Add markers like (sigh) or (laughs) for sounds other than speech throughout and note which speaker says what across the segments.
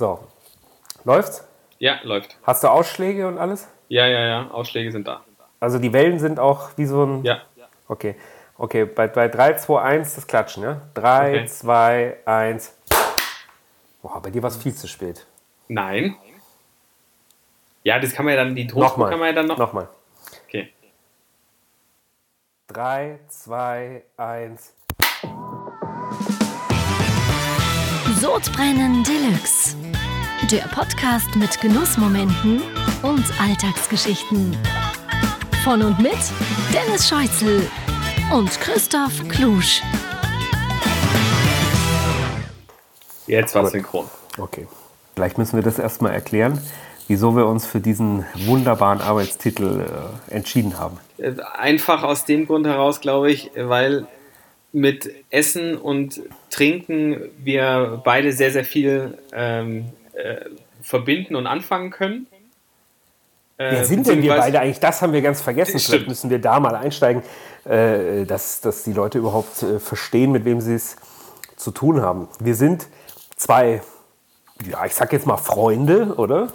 Speaker 1: So. Läuft's?
Speaker 2: Ja, läuft.
Speaker 1: Hast du Ausschläge und alles?
Speaker 2: Ja, ja, ja. Ausschläge sind da.
Speaker 1: Also die Wellen sind auch wie so ein.
Speaker 2: Ja.
Speaker 1: Okay. Okay, bei, bei 3, 2, 1 das Klatschen, ja? 3,
Speaker 2: Okay.
Speaker 1: 2, 1. Boah, bei dir war es viel zu spät.
Speaker 2: Nein. Ja, das kann man ja dann, die Tonspur
Speaker 1: Nochmal.
Speaker 2: kann man ja dann noch.
Speaker 1: Nochmal.
Speaker 2: Okay.
Speaker 1: 3, 2, 1.
Speaker 3: Sodbrennen Deluxe. Der Podcast mit Genussmomenten und Alltagsgeschichten. Von und mit Dennis Scheuzel und Christoph Klusch.
Speaker 2: Jetzt war synchron.
Speaker 1: Okay. Vielleicht müssen wir das erstmal erklären, wieso wir uns für diesen wunderbaren Arbeitstitel äh, entschieden haben.
Speaker 2: Äh, Einfach aus dem Grund heraus, glaube ich, weil mit Essen und Trinken wir beide sehr, sehr viel ähm, äh, verbinden und anfangen können. Äh,
Speaker 1: Wer sind denn wir beide eigentlich? Das haben wir ganz vergessen.
Speaker 2: Stimmt.
Speaker 1: Vielleicht müssen wir da mal einsteigen, äh, dass, dass die Leute überhaupt äh, verstehen, mit wem sie es zu tun haben. Wir sind zwei, ja, ich sag jetzt mal Freunde, oder?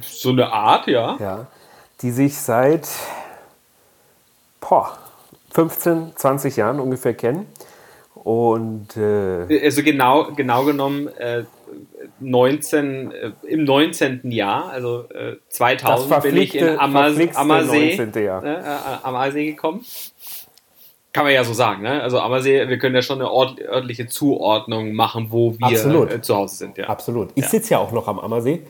Speaker 2: So eine Art, ja.
Speaker 1: Ja. Die sich seit boah, 15, 20 Jahren ungefähr kennen. Und äh,
Speaker 2: Also genau, genau genommen äh, 19, äh, im 19. Jahr, also äh, 2000 bin ich in Ammersee,
Speaker 1: 19. Jahr.
Speaker 2: ne, äh, Ammersee gekommen. Kann man ja so sagen, ne? Also Ammersee, wir können ja schon eine ort, örtliche Zuordnung machen, wo wir äh, zu Hause sind, ja.
Speaker 1: Absolut. Ich
Speaker 2: Ja.
Speaker 1: sitze ja auch noch am Ammersee.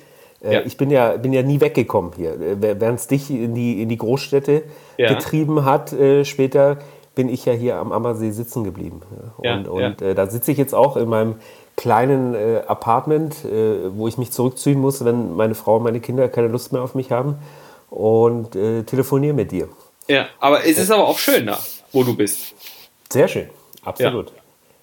Speaker 1: Äh,
Speaker 2: Ja.
Speaker 1: Ich bin ja, bin ja nie weggekommen hier. Äh, Während es dich in die, in die Großstädte
Speaker 2: Ja.
Speaker 1: getrieben hat, äh, später bin ich ja hier am Ammersee sitzen geblieben. Ja.
Speaker 2: Ja,
Speaker 1: Und, und
Speaker 2: ja.
Speaker 1: Äh, da sitze ich jetzt auch in meinem kleinen äh, Apartment, äh, wo ich mich zurückziehen muss, wenn meine Frau und meine Kinder keine Lust mehr auf mich haben und äh, telefoniere mit dir.
Speaker 2: ja. Aber es ist aber auch schön da, wo du bist.
Speaker 1: Sehr schön, absolut.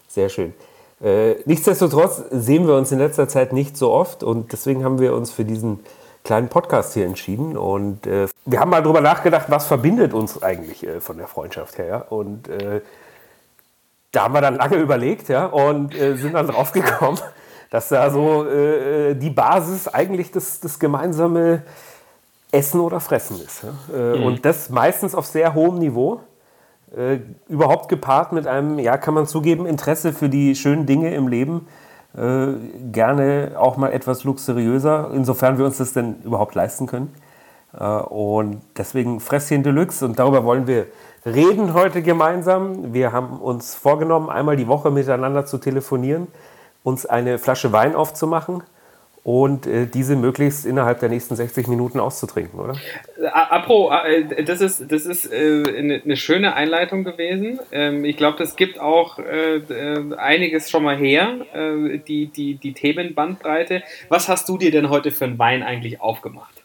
Speaker 1: Sehr schön. Äh, nichtsdestotrotz sehen wir uns in letzter Zeit nicht so oft und deswegen haben wir uns für diesen kleinen Podcast hier entschieden und äh, wir haben mal drüber nachgedacht, was verbindet uns eigentlich äh, von der Freundschaft her. Und äh, da haben wir dann lange überlegt ja? und äh, sind dann drauf gekommen, (laughs) dass da so äh, die Basis eigentlich das, das gemeinsame Essen oder Fressen ist. Ja? Äh, Und das meistens auf sehr hohem Niveau überhaupt gepaart mit einem, ja, kann man zugeben, Interesse für die schönen Dinge im Leben. Äh, gerne auch mal etwas luxuriöser, insofern wir uns das denn überhaupt leisten können. Äh, und deswegen Fresschen Deluxe und darüber wollen wir reden heute gemeinsam. Wir haben uns vorgenommen, einmal die Woche miteinander zu telefonieren, uns eine Flasche Wein aufzumachen und äh, diese möglichst innerhalb der nächsten 60 Minuten auszutrinken, oder?
Speaker 2: Äh, Apro, äh, das ist, das ist äh, eine, eine schöne Einleitung gewesen. Ähm, ich glaube, das gibt auch äh, äh, einiges schon mal her, äh, die, die, die Themenbandbreite. Was hast du dir denn heute für einen Wein eigentlich aufgemacht?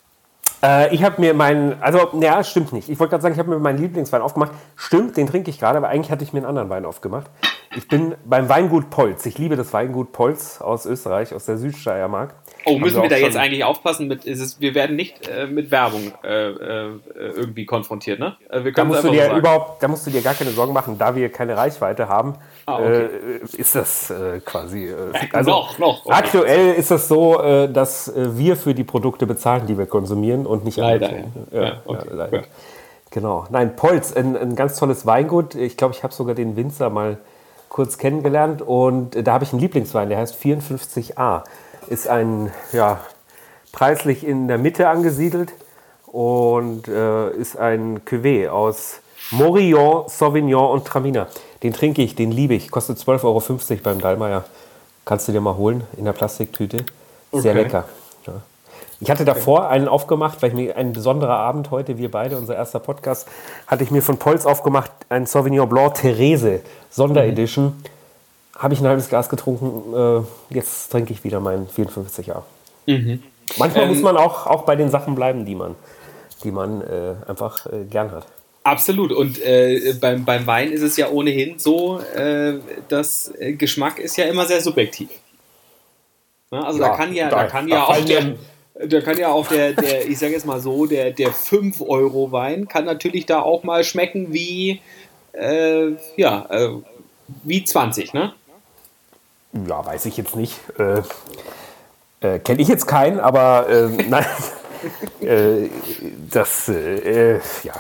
Speaker 1: Äh, ich habe mir meinen, also, ja, stimmt nicht. Ich wollte gerade sagen, ich habe mir meinen Lieblingswein aufgemacht. Stimmt, den trinke ich gerade, aber eigentlich hatte ich mir einen anderen Wein aufgemacht. Ich bin beim Weingut Polz. Ich liebe das Weingut Polz aus Österreich, aus der Südsteiermark.
Speaker 2: Oh, müssen
Speaker 1: wir
Speaker 2: wir da jetzt eigentlich aufpassen? Mit, ist es, wir werden nicht äh, mit Werbung äh, äh, irgendwie konfrontiert, ne? Äh,
Speaker 1: Da musst, du dir
Speaker 2: so
Speaker 1: überhaupt, da musst du dir gar keine Sorgen machen, da wir keine Reichweite haben,
Speaker 2: Ah, okay.
Speaker 1: äh, ist das äh, quasi. Äh,
Speaker 2: noch, noch, okay.
Speaker 1: Aktuell ist es so, dass wir für die Produkte bezahlen, die wir konsumieren und nicht
Speaker 2: Leider,
Speaker 1: andersrum.
Speaker 2: ja.
Speaker 1: Ja,
Speaker 2: okay,
Speaker 1: ja, leider. Genau. Nein, Polz, ein, ein ganz tolles Weingut. Ich glaube, ich habe sogar den Winzer mal kurz kennengelernt und da habe ich einen Lieblingswein, der heißt 54a. Ist ein, ja, preislich in der Mitte angesiedelt und äh, ist ein Cuvée aus Morillon, Sauvignon und Traminer. Den trinke ich, den liebe ich. Kostet 12,50 Euro beim Dallmayr. Kannst du dir mal holen in der Plastiktüte. Sehr
Speaker 2: Okay.
Speaker 1: lecker. Ja. Ich hatte davor einen aufgemacht, weil ich mir ein besonderer Abend heute, wir beide, unser erster Podcast, hatte ich mir von Polz aufgemacht, ein Sauvignon Blanc Therese Sonderedition. Habe ich ein halbes Glas getrunken, äh, jetzt trinke ich wieder meinen 54er. Manchmal
Speaker 2: Ähm,
Speaker 1: muss man auch, auch bei den Sachen bleiben, die man, die man äh, einfach äh, gern hat.
Speaker 2: Absolut. Und äh, beim, beim Wein ist es ja ohnehin so, äh, dass Geschmack ist ja immer sehr subjektiv. Ne? Also da
Speaker 1: Ja,
Speaker 2: kann ja,
Speaker 1: da-
Speaker 2: da, kann
Speaker 1: da
Speaker 2: ja auch der, da kann ja auch der, der ich sage jetzt mal so, der, der 5-Euro-Wein kann natürlich da auch mal schmecken wie, äh, ja, wie 20, ne?
Speaker 1: Ja, weiß ich jetzt nicht. Äh, Äh, Kenne ich jetzt keinen, aber äh, (laughs) nein. äh, das, äh, ja,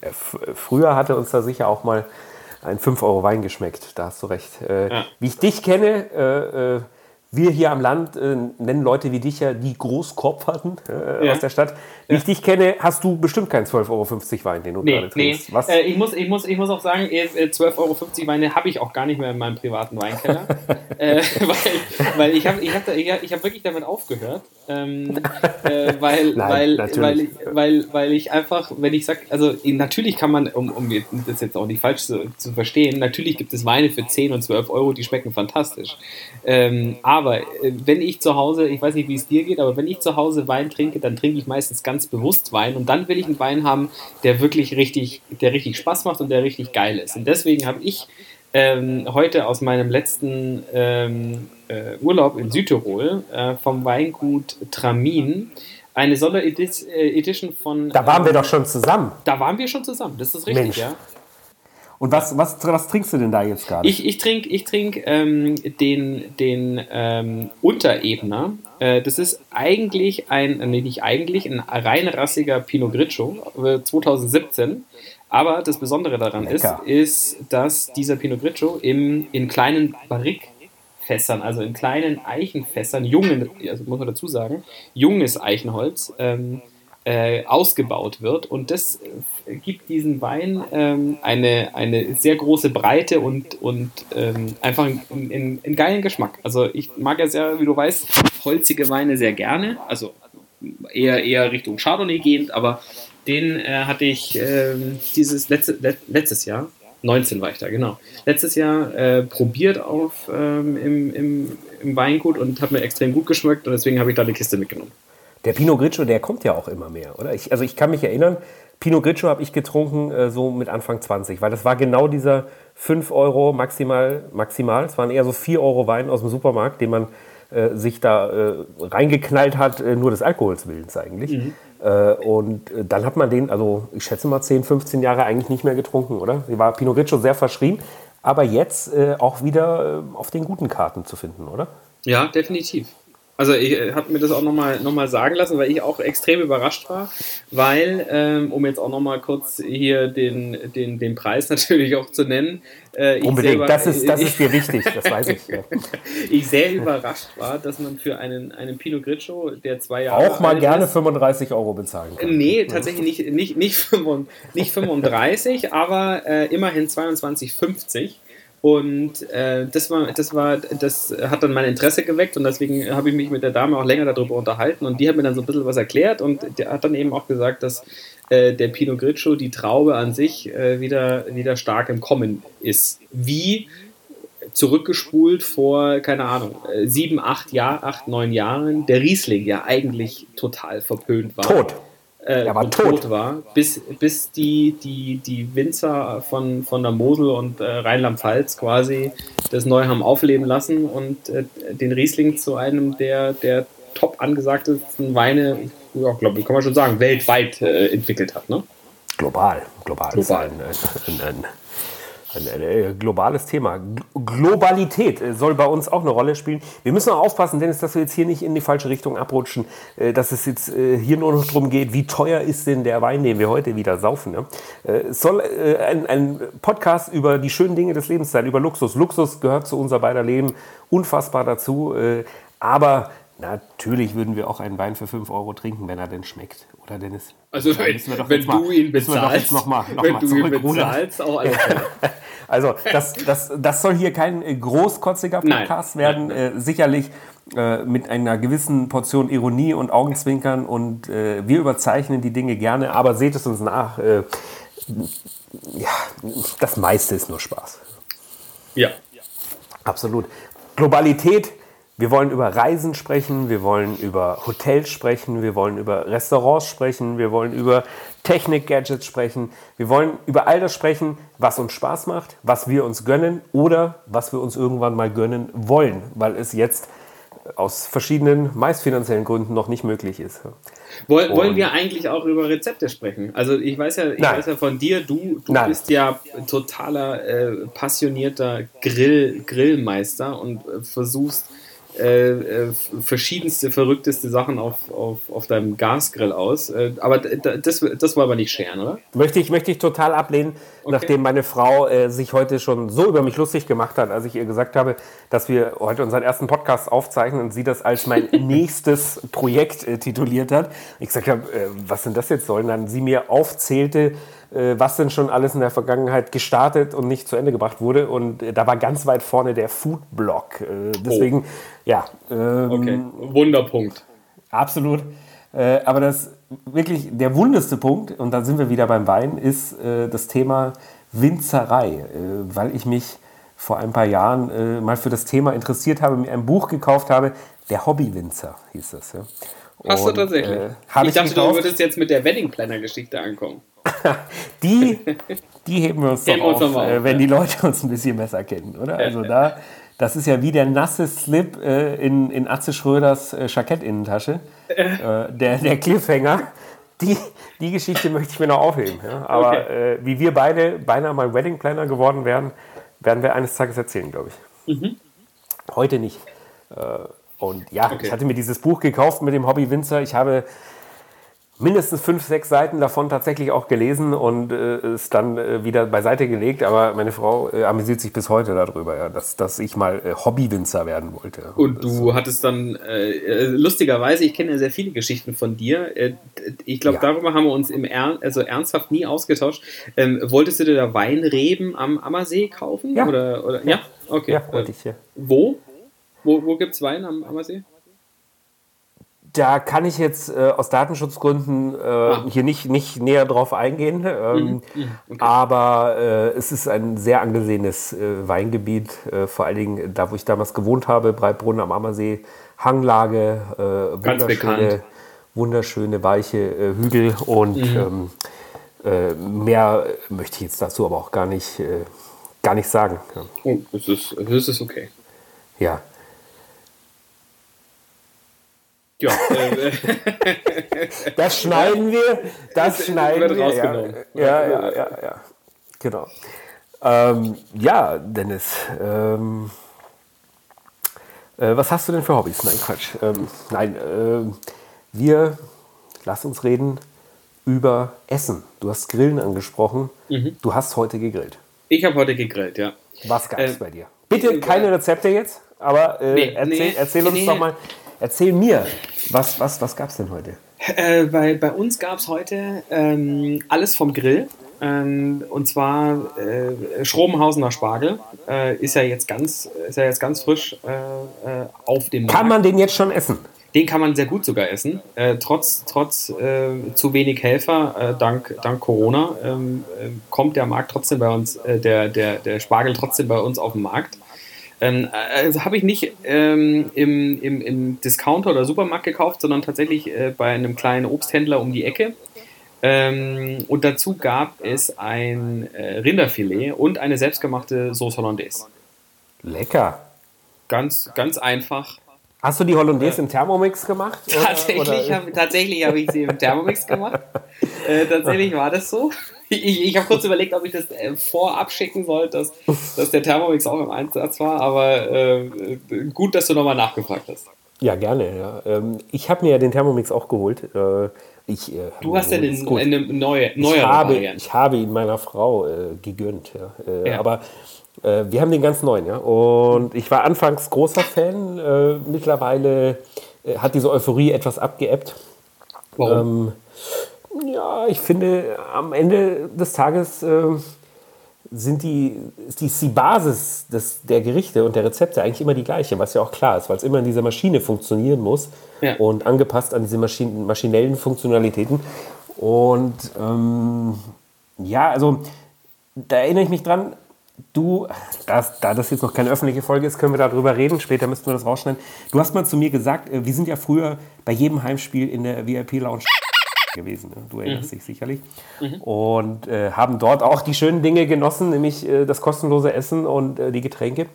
Speaker 1: äh, früher hatte uns da sicher auch mal ein 5 Euro Wein geschmeckt. Da hast du recht. Äh, ja. Wie ich dich kenne, wir hier am Land äh, nennen Leute wie dich ja die Großkopferten äh, ja. aus der Stadt. Wie ich dich kenne, hast du bestimmt keinen 12,50 Euro Wein, den du nee, gerade trinkst.
Speaker 2: Nee. Was? Äh, ich, muss, ich, muss, ich muss auch sagen, 12,50 äh, Euro Weine habe ich auch gar nicht mehr in meinem privaten Weinkeller. (laughs) äh, weil, weil ich habe ich hab, ich hab wirklich damit aufgehört. Ähm, äh, weil, (laughs) Nein, weil, weil, ich, weil, weil ich einfach, wenn ich sage, also natürlich kann man, um, um das jetzt auch nicht falsch zu, zu verstehen, natürlich gibt es Weine für 10 und 12 Euro, die schmecken fantastisch. Ähm, aber äh, wenn ich zu Hause, ich weiß nicht, wie es dir geht, aber wenn ich zu Hause Wein trinke, dann trinke ich meistens ganz bewusst Wein und dann will ich einen Wein haben, der wirklich richtig, der richtig Spaß macht und der richtig geil ist. Und deswegen habe ich ähm, heute aus meinem letzten ähm, äh, Urlaub in Südtirol äh, vom Weingut Tramin eine Sonderedition von.
Speaker 1: Da waren wir ähm, doch schon zusammen.
Speaker 2: Da waren wir schon zusammen, das ist richtig, Mensch. ja.
Speaker 1: Und was, was, was trinkst du denn da jetzt gerade?
Speaker 2: Ich, ich trinke ich trink, ähm, den, den ähm, Unterebner. Äh, das ist eigentlich ein, nee, nicht eigentlich, ein reinrassiger Pinot Grigio äh, 2017. Aber das Besondere daran ist, ist, dass dieser Pinot Grigio im, in kleinen Barrikfässern, also in kleinen Eichenfässern, jungen, also muss man dazu sagen, junges Eichenholz, ähm, äh, ausgebaut wird. Und das äh, gibt diesem Wein ähm, eine, eine sehr große Breite und, und ähm, einfach einen, einen, einen, geilen Geschmack. Also ich mag ja sehr, wie du weißt, holzige Weine sehr gerne. Also eher, eher Richtung Chardonnay gehend, aber den äh, hatte ich äh, dieses letzte, let, letztes Jahr, 19 war ich da, genau. Letztes Jahr äh, probiert auf ähm, im, im, im Weingut und hat mir extrem gut geschmeckt und deswegen habe ich da eine Kiste mitgenommen.
Speaker 1: Der Pinot Grigio, der kommt ja auch immer mehr, oder? Ich, also ich kann mich erinnern, Pinot Grigio habe ich getrunken äh, so mit Anfang 20, weil das war genau dieser 5 Euro maximal, maximal. Es waren eher so 4 Euro Wein aus dem Supermarkt, den man äh, sich da äh, reingeknallt hat, äh, nur des Alkohols willens eigentlich. Mhm. Äh, und äh, dann hat man den, also ich schätze mal 10, 15 Jahre eigentlich nicht mehr getrunken, oder? Sie war Pinot Grigio sehr verschrien, aber jetzt auch wieder auf den guten Karten zu finden, oder?
Speaker 2: Ja, definitiv. Also ich äh, habe mir das auch nochmal noch mal sagen lassen, weil ich auch extrem überrascht war, weil, ähm, um jetzt auch nochmal kurz hier den, den, den Preis (laughs) natürlich auch zu nennen.
Speaker 1: Äh, Unbedingt, selber, das, ist, das ist dir wichtig, das weiß ich. Ja. (laughs)
Speaker 2: ich sehr überrascht war, dass man für einen, einen Pinot Grigio, der zwei Jahre
Speaker 1: Auch mal gerne ist, 35 Euro bezahlen kann.
Speaker 2: Nee, tatsächlich nicht, nicht, nicht, 35, nicht 35 aber äh, immerhin 22,50 und äh, das war, das war, das hat dann mein Interesse geweckt und deswegen habe ich mich mit der Dame auch länger darüber unterhalten und die hat mir dann so ein bisschen was erklärt und der hat dann eben auch gesagt, dass äh, der Pinot Grigio, die Traube an sich, äh, wieder, wieder stark im Kommen ist. Wie zurückgespult vor, keine Ahnung, äh, sieben, acht Jahren, acht, neun Jahren, der Riesling ja eigentlich total verpönt war.
Speaker 1: Tot
Speaker 2: äh, er war tot. tot. war, bis, bis die, die, die Winzer von, von der Mosel und äh, Rheinland-Pfalz quasi das neu haben aufleben lassen und äh, den Riesling zu einem der, der top angesagtesten Weine, ja, glaube ich, kann man schon sagen, weltweit äh, entwickelt hat. Ne?
Speaker 1: Global, global. global. Ein, ein, ein, globales Thema. Globalität äh, soll bei uns auch eine Rolle spielen. Wir müssen auch aufpassen, Dennis, dass wir jetzt hier nicht in die falsche Richtung abrutschen, äh, dass es jetzt hier nur noch darum geht, wie teuer ist denn der Wein, den wir heute wieder saufen. Es soll ein, ein Podcast über die schönen Dinge des Lebens sein, über Luxus. Luxus gehört zu unser beider Leben unfassbar dazu. Aber Natürlich würden wir auch einen Wein für 5 Euro trinken, wenn er denn schmeckt, oder Dennis?
Speaker 2: Also wenn, wenn du mal, ihn bezahlst, noch mal, noch wenn mal du ihn bezahlst, auch alles (laughs)
Speaker 1: Also das, das, das soll hier kein äh, großkotziger Podcast nein, werden, nein, nein. Äh, sicherlich äh, mit einer gewissen Portion Ironie und Augenzwinkern und äh, wir überzeichnen die Dinge gerne, aber seht es uns nach, äh, ja, das meiste ist nur Spaß.
Speaker 2: Ja.
Speaker 1: Absolut. Globalität wir wollen über Reisen sprechen, wir wollen über Hotels sprechen, wir wollen über Restaurants sprechen, wir wollen über Technik-Gadgets sprechen, wir wollen über all das sprechen, was uns Spaß macht, was wir uns gönnen oder was wir uns irgendwann mal gönnen wollen, weil es jetzt aus verschiedenen, meist finanziellen Gründen noch nicht möglich ist.
Speaker 2: Woll, wollen wir eigentlich auch über Rezepte sprechen? Also ich weiß ja, ich weiß ja von dir, du, du bist ja totaler äh, passionierter Grill, Grillmeister und äh, versuchst äh, äh, verschiedenste, verrückteste Sachen auf, auf, auf deinem Gasgrill aus. Äh, aber das, das wollen wir nicht scheren, oder?
Speaker 1: Möchte ich, möchte ich total ablehnen, okay. nachdem meine Frau äh, sich heute schon so über mich lustig gemacht hat, als ich ihr gesagt habe, dass wir heute unseren ersten Podcast aufzeichnen und sie das als mein (laughs) nächstes Projekt äh, tituliert hat. Ich gesagt habe, äh, was denn das jetzt soll? Und dann sie mir aufzählte, äh, was denn schon alles in der Vergangenheit gestartet und nicht zu Ende gebracht wurde. Und äh, da war ganz weit vorne der Food-Blog. Äh, deswegen, oh. ja.
Speaker 2: Ähm, okay, Wunderpunkt.
Speaker 1: Absolut. aber das wirklich der wundeste Punkt, und da sind wir wieder beim Wein, ist das Thema Winzerei, weil ich mich vor ein paar Jahren mal für das Thema interessiert habe, mir ein Buch gekauft habe, der Hobbywinzer hieß das. Ja.
Speaker 2: Hast du tatsächlich? Äh, ich, ich dachte, gekauft. du würdest jetzt mit der Wedding Planner Geschichte ankommen. (laughs)
Speaker 1: die, die heben wir uns doch auf, uns äh, wenn die Leute uns ein bisschen besser kennen, oder? Also da, das ist ja wie der nasse Slip äh, in, in Atze Schröders äh, Jackettinnentasche. (laughs) Der, der Cliffhanger. Die, die Geschichte möchte ich mir noch aufheben. Ja? Aber okay. Äh, wie wir beide beinahe mal Wedding Planner geworden wären, werden wir eines Tages erzählen, glaube ich. Mhm. Heute nicht. Äh, und ja, okay. ich hatte mir dieses Buch gekauft mit dem Hobby Winzer. Ich habe mindestens fünf, sechs Seiten davon tatsächlich auch gelesen und äh, es dann äh, wieder beiseite gelegt. Aber meine Frau äh, amüsiert sich bis heute darüber, ja, dass, dass ich mal äh, Hobbywinzer werden wollte.
Speaker 2: Und du hattest dann, äh, äh, lustigerweise, ich kenne ja sehr viele Geschichten von dir. Äh, ich glaube, ja. darüber haben wir uns im Ern also ernsthaft nie ausgetauscht. Ähm, wolltest du dir da Weinreben am Ammersee kaufen?
Speaker 1: Ja.
Speaker 2: Oder, oder, ja. ja? Okay.
Speaker 1: Ja, wollte ich, ja.
Speaker 2: Wo? Wo, wo gibt es Wein am Ammersee?
Speaker 1: Da kann ich jetzt äh, aus Datenschutzgründen äh, ah. hier nicht, nicht näher drauf eingehen. Ähm, mhm. mhm. okay. Aber äh, es ist ein sehr angesehenes äh, Weingebiet, äh, vor allen Dingen da, wo ich damals gewohnt habe, Breitbrunn am Ammersee, Hanglage, äh, wunderschöne, wunderschöne weiche Hügel und mhm. ähm, mehr möchte ich jetzt dazu aber auch gar nicht, gar nicht sagen.
Speaker 2: Ja. Oh, das ist, das ist okay.
Speaker 1: Ja. Ja. (laughs) Äh, das schneiden wir. Das schneiden wir. Ja, ja, ja, ja, ja. Genau. Ähm, ja, Dennis. Ähm, äh, was hast du denn für Hobbys? Nein, Quatsch. Ähm, nein, äh, wir, lass uns reden über Essen. Du hast Grillen angesprochen. Mhm. Du hast heute gegrillt.
Speaker 2: Ich habe heute gegrillt, ja.
Speaker 1: Was gab es äh, bei dir? Bitte keine Rezepte jetzt, aber äh, nee, erzähl, nee, erzähl, uns nee. doch mal, Erzähl mir, was, was, was gab es denn heute?
Speaker 2: Äh, bei, bei uns gab es heute ähm, alles vom Grill. Ähm, und zwar äh, Schrobenhausener Spargel äh, ist ja jetzt ganz, ist ja jetzt ganz frisch äh, äh auf dem
Speaker 1: Markt. Kann man den jetzt schon essen?
Speaker 2: Den kann man sehr gut sogar essen, äh, trotz, trotz äh, zu wenig Helfer, dank, dank Corona ähm, kommt der Markt trotzdem bei uns, der, der, der Spargel trotzdem bei uns auf den Markt. Ähm, also habe ich nicht ähm, im, im, im, Discounter oder Supermarkt gekauft, sondern tatsächlich äh, bei einem kleinen Obsthändler um die Ecke. Ähm, und dazu gab es ein äh, Rinderfilet und eine selbstgemachte Sauce Hollandaise.
Speaker 1: Lecker.
Speaker 2: Ganz, ganz einfach.
Speaker 1: Hast du die Hollandaise äh, im Thermomix gemacht?
Speaker 2: Oder, tatsächlich habe hab ich sie im Thermomix gemacht. Äh, tatsächlich war das so. Ich, ich habe kurz überlegt, ob ich das äh, vorab schicken soll, dass, dass der Thermomix auch im Einsatz war, aber äh, gut, dass du nochmal nachgefragt hast.
Speaker 1: Ja, gerne. Ja. Ähm, ich habe mir ja den Thermomix auch geholt. Äh, ich,
Speaker 2: äh, du hast ja den, eine neue, neue
Speaker 1: ich habe, Variante. Ich habe ihn meiner Frau äh, gegönnt. Ja. Äh, ja. Aber wir haben den ganz neuen. Ja. Und ich war anfangs großer Fan. Mittlerweile hat diese Euphorie etwas abgeebbt. Warum? Ähm, ja, ich finde, am Ende des Tages äh, sind die, ist die, die Basis des, der Gerichte und der Rezepte eigentlich immer die gleiche, was ja auch klar ist, weil es immer in dieser Maschine funktionieren muss ja. und angepasst an diese Maschinen, maschinellen Funktionalitäten. Und ähm, ja, also da erinnere ich mich dran, du, das, da das jetzt noch keine öffentliche Folge ist, können wir darüber reden. Später müssten wir das rausschneiden. Du hast mal zu mir gesagt, äh, wir sind ja früher bei jedem Heimspiel in der VIP-Lounge gewesen. Ne? Du erinnerst mhm. dich sicherlich. Mhm. Und äh, haben dort auch die schönen Dinge genossen, nämlich äh, das kostenlose Essen und äh, die Getränke.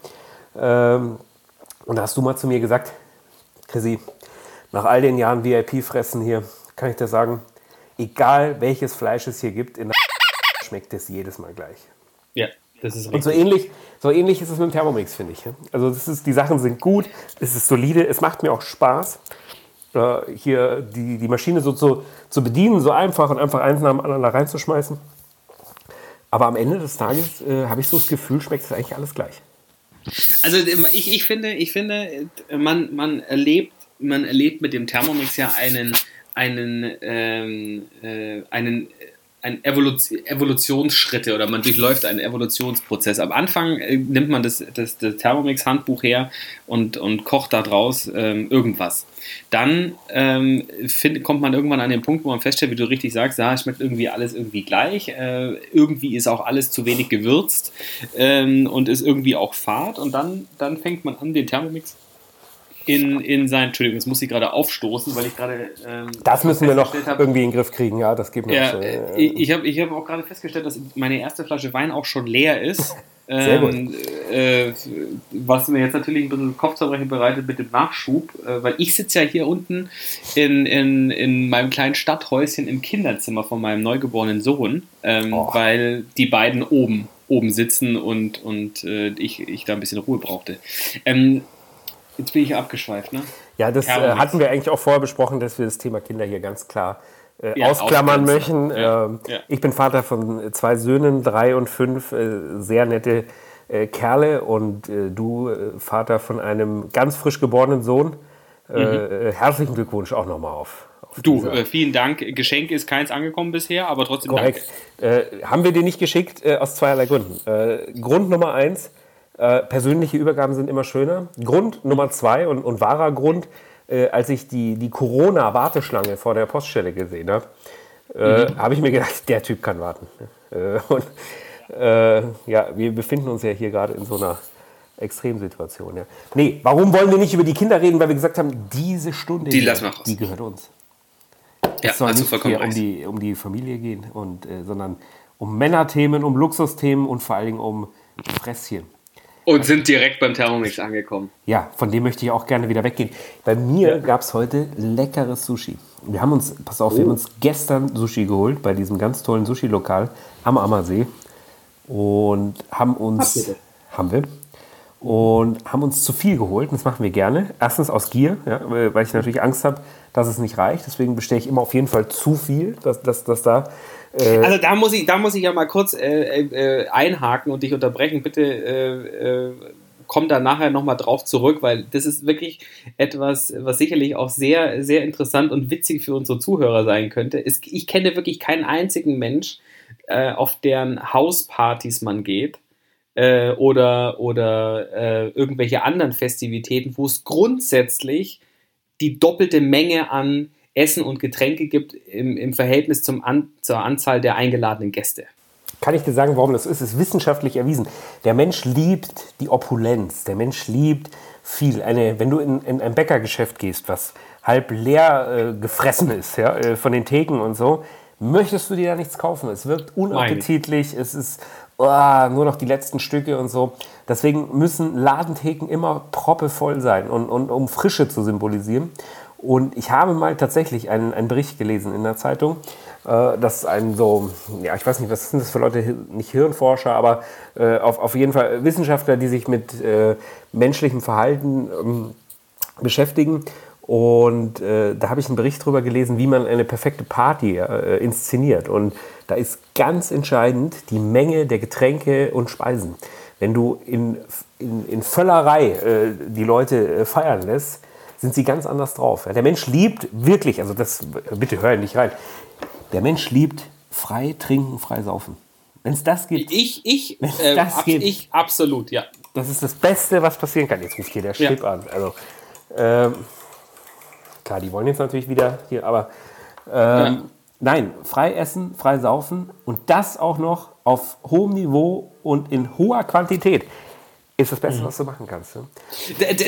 Speaker 1: Ähm, und da hast du mal zu mir gesagt, Chrissy, nach all den Jahren VIP-Fressen hier, kann ich dir sagen, egal welches Fleisch es hier gibt, in der (laughs) schmeckt es jedes Mal gleich.
Speaker 2: Ja, Das ist richtig.
Speaker 1: Und so ähnlich, so ähnlich ist es mit dem Thermomix, finde ich. Also das ist, die Sachen sind gut, es ist solide, es macht mir auch Spaß, hier die, die Maschine so zu, zu bedienen, so einfach und einfach eins nach dem anderen da reinzuschmeißen. Aber am Ende des Tages äh, habe ich so das Gefühl, schmeckt es eigentlich alles gleich.
Speaker 2: Also ich, ich finde, ich finde, man, man erlebt, man erlebt mit dem Thermomix ja einen, einen, ähm, äh, einen ein Evolution, Evolutionsschritte oder man durchläuft einen Evolutionsprozess. Am Anfang äh, nimmt man das, das, das Thermomix-Handbuch her und, und kocht daraus ähm, irgendwas. Dann ähm, find, kommt man irgendwann an den Punkt, wo man feststellt, wie du richtig sagst, ja, schmeckt irgendwie alles irgendwie gleich. Äh, irgendwie ist auch alles zu wenig gewürzt ähm, und ist irgendwie auch fad. Und dann, dann fängt man an, den Thermomix in, in sein, Entschuldigung, jetzt muss ich gerade aufstoßen, weil ich gerade. Ähm,
Speaker 1: das müssen wir noch irgendwie in den Griff kriegen, ja, das geht mir
Speaker 2: ja, so, äh, Ich habe ich hab auch gerade festgestellt, dass meine erste Flasche Wein auch schon leer ist. (laughs)
Speaker 1: Sehr gut.
Speaker 2: Äh, was mir jetzt natürlich ein bisschen Kopfzerbrechen bereitet mit dem Nachschub, äh, weil ich sitze ja hier unten in, in, in meinem kleinen Stadthäuschen im Kinderzimmer von meinem neugeborenen Sohn, ähm, oh. weil die beiden oben oben sitzen und, und äh, ich, ich da ein bisschen Ruhe brauchte. Ähm, Jetzt bin ich abgeschweift, ne?
Speaker 1: Ja, das äh, hatten wir eigentlich auch vorher besprochen, dass wir das Thema Kinder hier ganz klar äh, ja, ausklammern möchten. Ja, ähm, ja. Ich bin Vater von zwei Söhnen, drei und fünf, äh, sehr nette äh, Kerle und äh, du äh, Vater von einem ganz frisch geborenen Sohn. Mhm. herzlichen Glückwunsch auch nochmal auf.
Speaker 2: auf du, vielen Dank. Geschenk ist keins angekommen bisher, aber trotzdem
Speaker 1: Korrekt. danke. haben wir dir nicht geschickt aus zweierlei Gründen. Grund Nummer eins, äh, persönliche Übergaben sind immer schöner. Grund Nummer zwei und, und wahrer Grund, äh, als ich die, die Corona-Warteschlange vor der Poststelle gesehen habe, äh, mhm. habe ich mir gedacht, der Typ kann warten. Äh, und äh, ja, wir befinden uns ja hier gerade in so einer Extremsituation. Ja. Nee, warum wollen wir nicht über die Kinder reden? Weil wir gesagt haben, diese Stunde,
Speaker 2: die,
Speaker 1: hier, die gehört uns. Ja, es soll nicht hier um die, um die Familie gehen, und, äh, sondern um Männerthemen, um Luxusthemen und vor allen Dingen um Fresschen.
Speaker 2: Und sind direkt beim Thermomix angekommen.
Speaker 1: Ja, von dem möchte ich auch gerne wieder weggehen. Bei mir ja. gab es heute leckeres Sushi. Wir haben uns, pass auf, oh. wir haben oh. uns gestern Sushi geholt bei diesem ganz tollen Sushi-Lokal am Ammersee. Und haben uns. Haben wir. Und haben uns zu viel geholt. Und das machen wir gerne. Erstens aus Gier, ja, weil ich natürlich Angst habe, dass es nicht reicht. Deswegen bestelle ich immer auf jeden Fall zu viel, dass, dass, dass da
Speaker 2: äh, also da muss ich, da muss ich ja mal kurz äh, äh, einhaken und dich unterbrechen. Bitte äh, äh, komm da nachher nochmal drauf zurück, weil das ist wirklich etwas, was sicherlich auch sehr, sehr interessant und witzig für unsere Zuhörer sein könnte. Es, ich kenne wirklich keinen einzigen Mensch, äh, auf deren Hauspartys man geht. oder oder irgendwelche anderen Festivitäten, wo es grundsätzlich die doppelte Menge an Essen und Getränke gibt im, im Verhältnis zum An zur Anzahl der eingeladenen Gäste.
Speaker 1: Kann ich dir sagen, warum das ist? Es ist wissenschaftlich erwiesen. Der Mensch liebt die Opulenz. Der Mensch liebt viel. Eine, wenn du in, in ein Bäckergeschäft gehst, was halb leer äh, gefressen ist ja, äh, von den Theken und so, möchtest du dir da nichts kaufen. Es wirkt unappetitlich. Es ist oh, nur noch die letzten Stücke und so. Deswegen müssen Ladentheken immer proppevoll sein, und, und, um Frische zu symbolisieren. Und ich habe mal tatsächlich einen, einen Bericht gelesen in der Zeitung, äh, dass ein so, ja, ich weiß nicht, was sind das für Leute, nicht Hirnforscher, aber äh, auf, auf jeden Fall Wissenschaftler, die sich mit äh, menschlichem Verhalten ähm, beschäftigen. Und äh, da habe ich einen Bericht darüber gelesen, wie man eine perfekte Party äh, inszeniert. Und da ist ganz entscheidend die Menge der Getränke und Speisen. Wenn du in, in, in Völlerei äh, die Leute feiern lässt, sind sie ganz anders drauf. Der Mensch liebt wirklich, also das, bitte hör nicht rein, der Mensch liebt frei trinken, frei saufen. Wenn es das gibt.
Speaker 2: Ich, ich, äh, das ab, geht, ich, absolut, ja.
Speaker 1: Das ist das Beste, was passieren kann. Jetzt ruft hier der Chip ja. an. Also, ähm, klar, die wollen jetzt natürlich wieder hier, aber ähm, ja. nein, frei essen, frei saufen und das auch noch auf hohem Niveau und in hoher Quantität ist das Beste, mhm. was du machen kannst. Ne?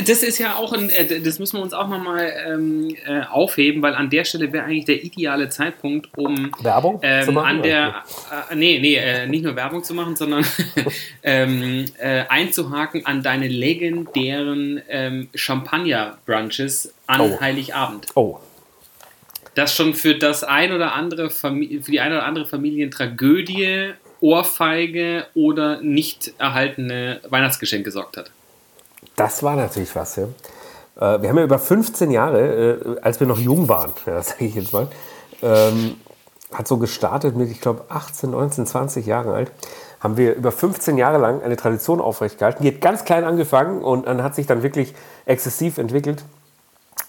Speaker 2: Das ist ja auch ein, äh, das müssen wir uns auch nochmal ähm, äh, aufheben, weil an der Stelle wäre eigentlich der ideale Zeitpunkt, um
Speaker 1: Werbung
Speaker 2: ähm, zu machen, an der, äh, nee, nee, äh, nicht nur Werbung zu machen, sondern (laughs) ähm, äh, einzuhaken an deine legendären ähm, Champagner-Brunches an oh. Heiligabend.
Speaker 1: Oh.
Speaker 2: Das schon für das ein oder andere Famili für die eine oder andere Familientragödie Ohrfeige oder nicht erhaltene Weihnachtsgeschenk gesorgt hat.
Speaker 1: Das war natürlich was, ja. Äh, wir haben ja über 15 Jahre, äh, als wir noch jung waren, (laughs) ja, sage ich jetzt mal, ähm, hat so gestartet mit, ich glaube, 18, 19, 20 Jahren alt, haben wir über 15 Jahre lang eine Tradition aufrechtgehalten. Die hat ganz klein angefangen und dann hat sich dann wirklich exzessiv entwickelt.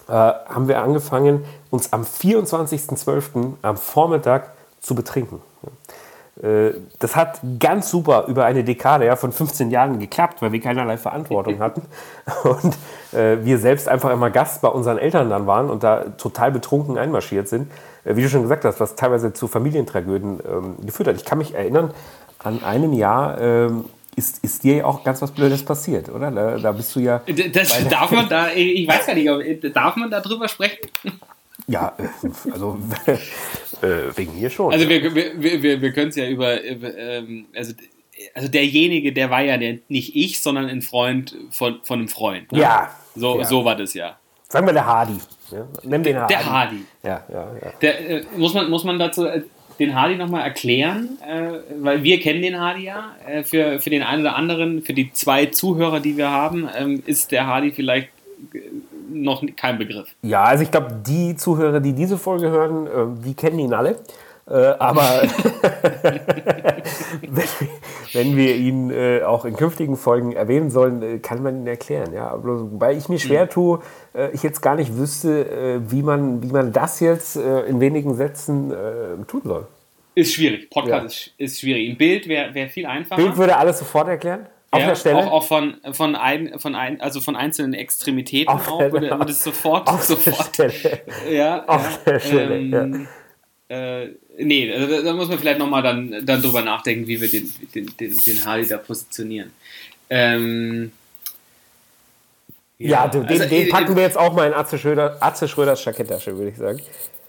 Speaker 1: Äh, haben wir angefangen, uns am 24.12. am Vormittag zu betrinken. Äh, das hat ganz super über eine Dekade ja, von 15 Jahren geklappt, weil wir keinerlei Verantwortung (laughs) hatten. Und äh, wir selbst einfach immer Gast bei unseren Eltern dann waren und da total betrunken einmarschiert sind. Äh, wie du schon gesagt hast, was teilweise zu Familientragödien ähm, geführt hat. Ich kann mich erinnern, an einem Jahr ähm, ist, ist dir ja auch ganz was Blödes passiert, oder? Da, da bist du ja.
Speaker 2: Das darf man da, ich weiß gar nicht, darf man da drüber sprechen?
Speaker 1: Ja, also (laughs) (laughs) äh, wegen mir schon.
Speaker 2: Also wir, wir, wir, wir können es ja über, ähm, also, also derjenige, der war ja der, nicht ich, sondern ein Freund von, von einem Freund.
Speaker 1: Ne? Ja.
Speaker 2: So,
Speaker 1: ja.
Speaker 2: so war das ja.
Speaker 1: Sagen wir der Hardy. Ja? Nimm den Hardy.
Speaker 2: Der Hardy.
Speaker 1: Ja, ja, ja.
Speaker 2: Der, äh, muss, man, muss man dazu äh, den Hardy nochmal erklären, äh, weil wir kennen den Hardy ja. Äh, für, für den einen oder anderen, für die zwei Zuhörer, die wir haben, ähm, ist der Hardy vielleicht noch kein Begriff.
Speaker 1: Ja, also ich glaube, die Zuhörer, die diese Folge hören, äh, die kennen ihn alle. Äh, aber (laughs) (laughs) wenn, wenn, wir ihn äh, auch in künftigen Folgen erwähnen sollen, äh, kann man ihn erklären. Ja? Wobei ich mir schwer hm. tue, ich jetzt gar nicht wüsste, wie, man, wie man das jetzt in wenigen Sätzen tun soll.
Speaker 2: Ist schwierig. Podcast ja. ist, ist schwierig. Im Bild wäre wär viel einfacher.
Speaker 1: Bild würde alles sofort erklären.
Speaker 2: Auf ja, der Stelle? Auch, auch, von, von, ein, von, ein, also von einzelnen Extremitäten auf auch, würde, würde es sofort.
Speaker 1: Auf
Speaker 2: sofort
Speaker 1: der Stelle.
Speaker 2: Ja,
Speaker 1: auf
Speaker 2: ja,
Speaker 1: der Stelle.
Speaker 2: Ähm, ja. Äh, nee, also da muss man vielleicht nochmal dann, dann drüber nachdenken, wie wir den, den, den, den Harley da positionieren. Ähm,
Speaker 1: ja, ja du, den, also, den, packen wir jetzt auch mal in Atze, Schröder, Atze Schröders Jacketttasche, würde ich sagen.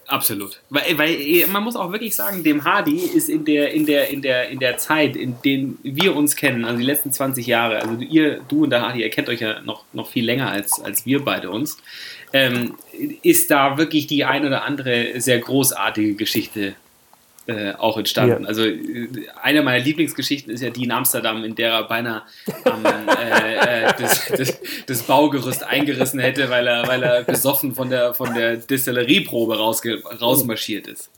Speaker 2: Absolut. Weil, weil man muss auch wirklich sagen, dem Hardy ist in der, in der, in der, in der Zeit, in der wir uns kennen, also die letzten 20 Jahre, also ihr, du und der Hardy, ihr kennt euch ja noch, noch viel länger als, als wir beide uns, ähm, ist da wirklich die ein oder andere sehr großartige Geschichte äh, auch entstanden. Ja. Also äh, eine meiner Lieblingsgeschichten ist ja die in Amsterdam, in der er beinahe ähm, äh, das, das, das, Baugerüst eingerissen hätte, weil er, weil er besoffen von der, von der Distillerieprobe rausmarschiert ist.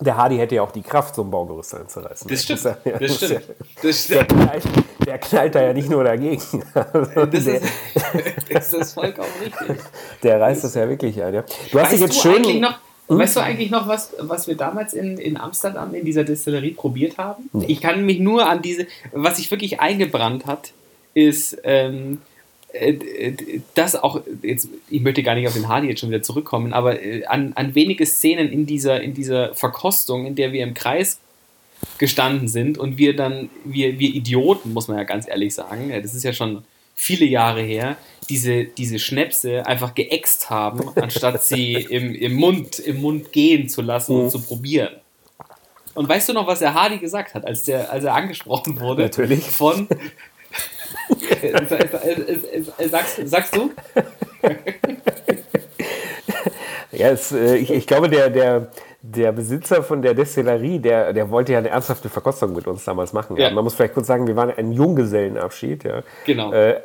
Speaker 1: Der Hardy hätte ja auch die Kraft, so ein Baugerüst einzureißen.
Speaker 2: Das stimmt. Ja, ja, das, stimmt.
Speaker 1: das stimmt. Der knallt, der knallt da ja nicht nur dagegen.
Speaker 2: Also das, der, ist, (laughs) das ist vollkommen richtig.
Speaker 1: Der reißt das ja wirklich ein. Ja. Du hast dich jetzt schön.
Speaker 2: Noch, hm? Weißt du eigentlich noch, was, was wir damals in, in Amsterdam in dieser Distillerie probiert haben? Nee. Ich kann mich nur an diese, was sich wirklich eingebrannt hat, ist, ähm, äh, das auch, jetzt, ich möchte gar nicht auf den Hardy jetzt schon wieder zurückkommen, aber äh, an, an wenige Szenen in dieser, in dieser Verkostung, in der wir im Kreis gestanden sind und wir dann, wir, wir Idioten, muss man ja ganz ehrlich sagen, das ist ja schon viele Jahre her, diese, diese Schnäpse einfach geäxt haben, anstatt sie (laughs) im, im, Mund, im Mund gehen zu lassen und mhm. zu probieren. Und weißt du noch, was der Hardy gesagt hat, als, der, als er angesprochen wurde?
Speaker 1: Natürlich.
Speaker 2: Von. (laughs) sagst, sagst du? (laughs)
Speaker 1: ja, es, äh, ich, ich glaube, der, der, der Besitzer von der Destillerie, der, der wollte ja eine ernsthafte Verkostung mit uns damals machen. Ja. Man muss vielleicht kurz sagen, wir waren ein Junggesellenabschied. Ja.
Speaker 2: Genau.
Speaker 1: Äh,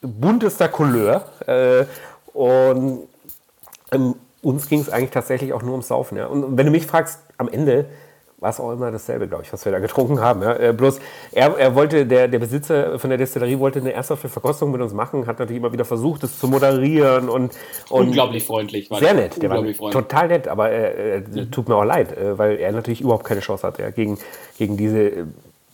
Speaker 1: buntester Couleur. Äh, und ähm, uns ging es eigentlich tatsächlich auch nur ums Saufen. Ja. Und wenn du mich fragst, am Ende war es auch immer dasselbe, glaube ich, was wir da getrunken haben. Ja. Äh, bloß er, er wollte, der, der Besitzer von der Destillerie wollte eine ernsthafte Verkostung mit uns machen, hat natürlich immer wieder versucht, es zu moderieren und, und
Speaker 2: unglaublich freundlich.
Speaker 1: War sehr nett, der war total nett, aber äh, äh, mhm. tut mir auch leid, äh, weil er natürlich überhaupt keine Chance hat ja, gegen, gegen diese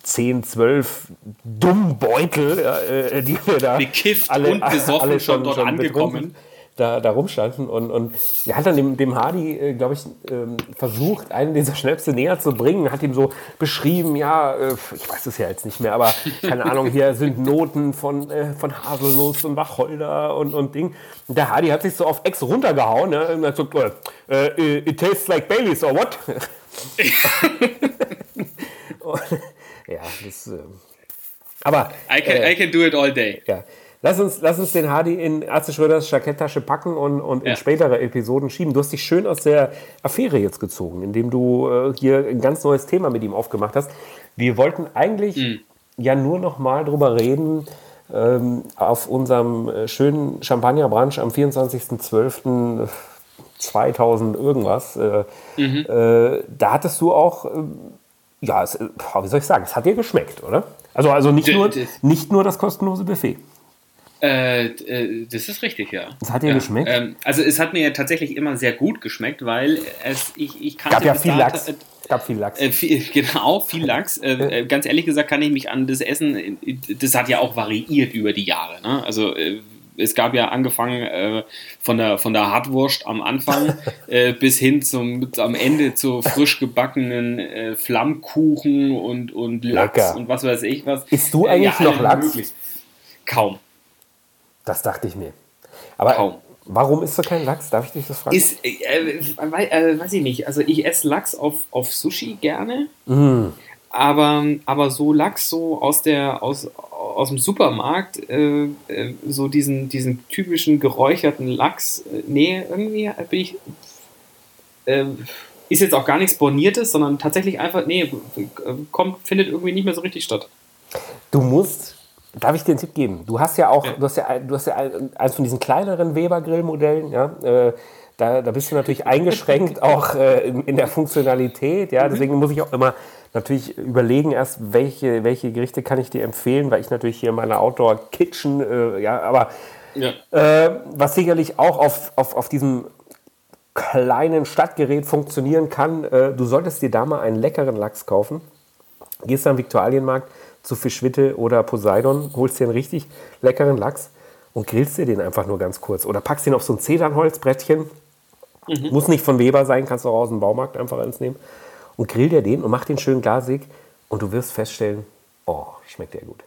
Speaker 1: 10, 12 Dummbeutel, äh, die wir da
Speaker 2: Bekifft alle, und besoffen alle schon, schon dort schon angekommen
Speaker 1: da, da rumstanden. Und, und er hat dann dem, dem Hardy, äh, glaube ich, ähm, versucht, einen dieser Schnäpse näher zu bringen, hat ihm so beschrieben, ja, äh, ich weiß es ja jetzt nicht mehr, aber keine Ahnung, hier sind Noten von, äh, von Haselnuss und Wacholder und, und Ding. Und der Hardy hat sich so auf Ex runtergehauen ne, und hat so, äh, it tastes like Baileys or what? und, (laughs) (laughs) ja, das... Äh, aber...
Speaker 2: I can, I can do it all day.
Speaker 1: Ja. Lass uns, lass uns den Hardy in Arze Schröders Jacketttasche packen und, und in
Speaker 2: Ja.
Speaker 1: spätere Episoden schieben. Du hast dich schön aus der Affäre jetzt gezogen, indem du äh, hier ein ganz neues Thema mit ihm aufgemacht hast. Wir wollten eigentlich
Speaker 2: Mhm.
Speaker 1: ja nur noch mal drüber reden, ähm, auf unserem äh, schönen Champagnerbrunch am 24.12.2000 irgendwas. Äh,
Speaker 2: Mhm.
Speaker 1: äh, da hattest du auch, äh, ja, es, äh, wie soll ich sagen, es hat dir geschmeckt, oder? Also, also nicht, nur, nicht nur das kostenlose Buffet.
Speaker 2: Äh, äh, das ist richtig, ja.
Speaker 1: Es hat dir
Speaker 2: ja.
Speaker 1: geschmeckt?
Speaker 2: Ähm, also es hat mir ja tatsächlich immer sehr gut geschmeckt, weil es, ich, ich kannte
Speaker 1: Gab ja viel Lachs. Gab viel Lachs.
Speaker 2: Äh, viel, (laughs) genau, viel Lachs. Äh, äh, ganz ehrlich gesagt kann ich mich an das Essen, äh, das hat ja auch variiert über die Jahre. Ne? Also äh, es gab ja angefangen äh, von, der, von der Hartwurst am Anfang (laughs) äh, bis hin zum am Ende zu frisch gebackenen äh, Flammkuchen und, und Lachs
Speaker 1: Lecker.
Speaker 2: und was weiß ich was.
Speaker 1: Isst du
Speaker 2: Äh,
Speaker 1: eigentlich noch
Speaker 2: alles
Speaker 1: Lachs?
Speaker 2: mögliche. Kaum.
Speaker 1: Das dachte ich mir. Aber
Speaker 2: Kaum.
Speaker 1: warum isst du keinen Lachs? Darf ich dich das fragen?
Speaker 2: Ist, äh, äh, äh, weiß ich nicht. Also ich esse Lachs auf, auf Sushi gerne.
Speaker 1: Mm.
Speaker 2: Aber, aber so Lachs so aus der aus, aus dem Supermarkt, äh, äh, so diesen, diesen typischen geräucherten Lachs, äh, nee, irgendwie bin ich. Ist jetzt auch gar nichts Borniertes, sondern tatsächlich einfach, nee, kommt, findet irgendwie nicht mehr so richtig statt.
Speaker 1: Du musst, darf ich dir einen Tipp geben? Du hast ja auch,
Speaker 2: Ja.
Speaker 1: du hast ja, du hast ja eins von diesen kleineren Weber-Grillmodellen, ja. Äh, da, da bist du natürlich (laughs) eingeschränkt auch äh, in, in der Funktionalität, ja. Deswegen muss ich auch immer natürlich überlegen erst, welche, welche Gerichte kann ich dir empfehlen, weil ich natürlich hier in meiner Outdoor-Kitchen, äh, ja, aber
Speaker 2: Ja.
Speaker 1: äh, was sicherlich auch auf, auf, auf diesem kleinen Stadtgerät funktionieren kann. Äh, du solltest dir da mal einen leckeren Lachs kaufen. Gehst am Viktualienmarkt zu Fischwitte oder Poseidon, holst dir einen richtig leckeren Lachs und grillst dir den einfach nur ganz kurz. Oder packst ihn auf so ein Zedernholzbrettchen. Muss nicht von Weber sein, kannst du auch aus dem Baumarkt einfach eins nehmen. Und grill dir den und mach den schön glasig. Und du wirst feststellen, oh, schmeckt der gut.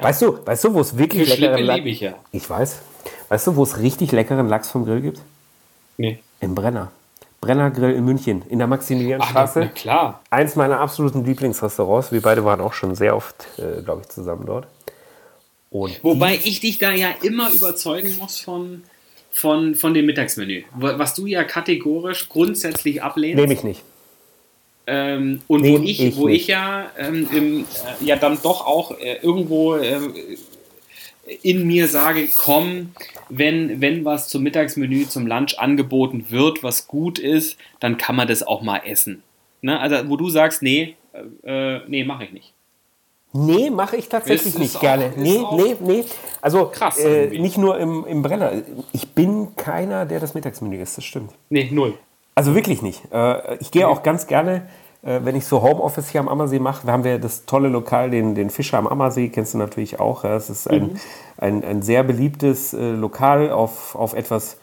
Speaker 1: Weißt du, weißt du, wo es wirklich
Speaker 2: Geschlippe
Speaker 1: leckeren Lachs
Speaker 2: ich ja.
Speaker 1: Ich weiß. Weißt du, wo es richtig leckeren Lachs vom Grill gibt?
Speaker 2: Nee.
Speaker 1: Im Brenner. Brennergrill in München, in der
Speaker 2: Ach,
Speaker 1: Maximilianstraße.
Speaker 2: na klar.
Speaker 1: Eins meiner absoluten Lieblingsrestaurants. Wir beide waren auch schon sehr oft, äh, glaube ich, zusammen dort. Und
Speaker 2: Wobei ich dich da ja immer überzeugen muss von, von, von dem Mittagsmenü. Wa- Was du ja kategorisch grundsätzlich ablehnst.
Speaker 1: nehme ich nicht.
Speaker 2: Ähm, und
Speaker 1: Nehm
Speaker 2: wo ich,
Speaker 1: ich
Speaker 2: wo
Speaker 1: nicht.
Speaker 2: ich ja, ähm, im, äh, ja dann doch auch äh, irgendwo ähm, in mir sage, komm, wenn, wenn was zum Mittagsmenü, zum Lunch angeboten wird, was gut ist, dann kann man das auch mal essen. Ne? Also wo du sagst, nee, äh, nee, mache ich nicht.
Speaker 1: Nee, mache ich tatsächlich
Speaker 2: Ist- ist
Speaker 1: nicht gerne.
Speaker 2: ist
Speaker 1: Nee, nee, nee. Also
Speaker 2: krass
Speaker 1: äh, nicht nur im, im Brenner. Ich bin keiner, der das Mittagsmenü isst, das stimmt.
Speaker 2: Nee, null.
Speaker 1: Also wirklich nicht. Äh, Ich gehe auch ganz gerne, äh, wenn ich so Homeoffice hier am Ammersee mache, haben wir das tolle Lokal, den, den Fischer am Ammersee, kennst du natürlich auch. Es ist ein, ein, ein sehr beliebtes äh, Lokal auf, auf etwas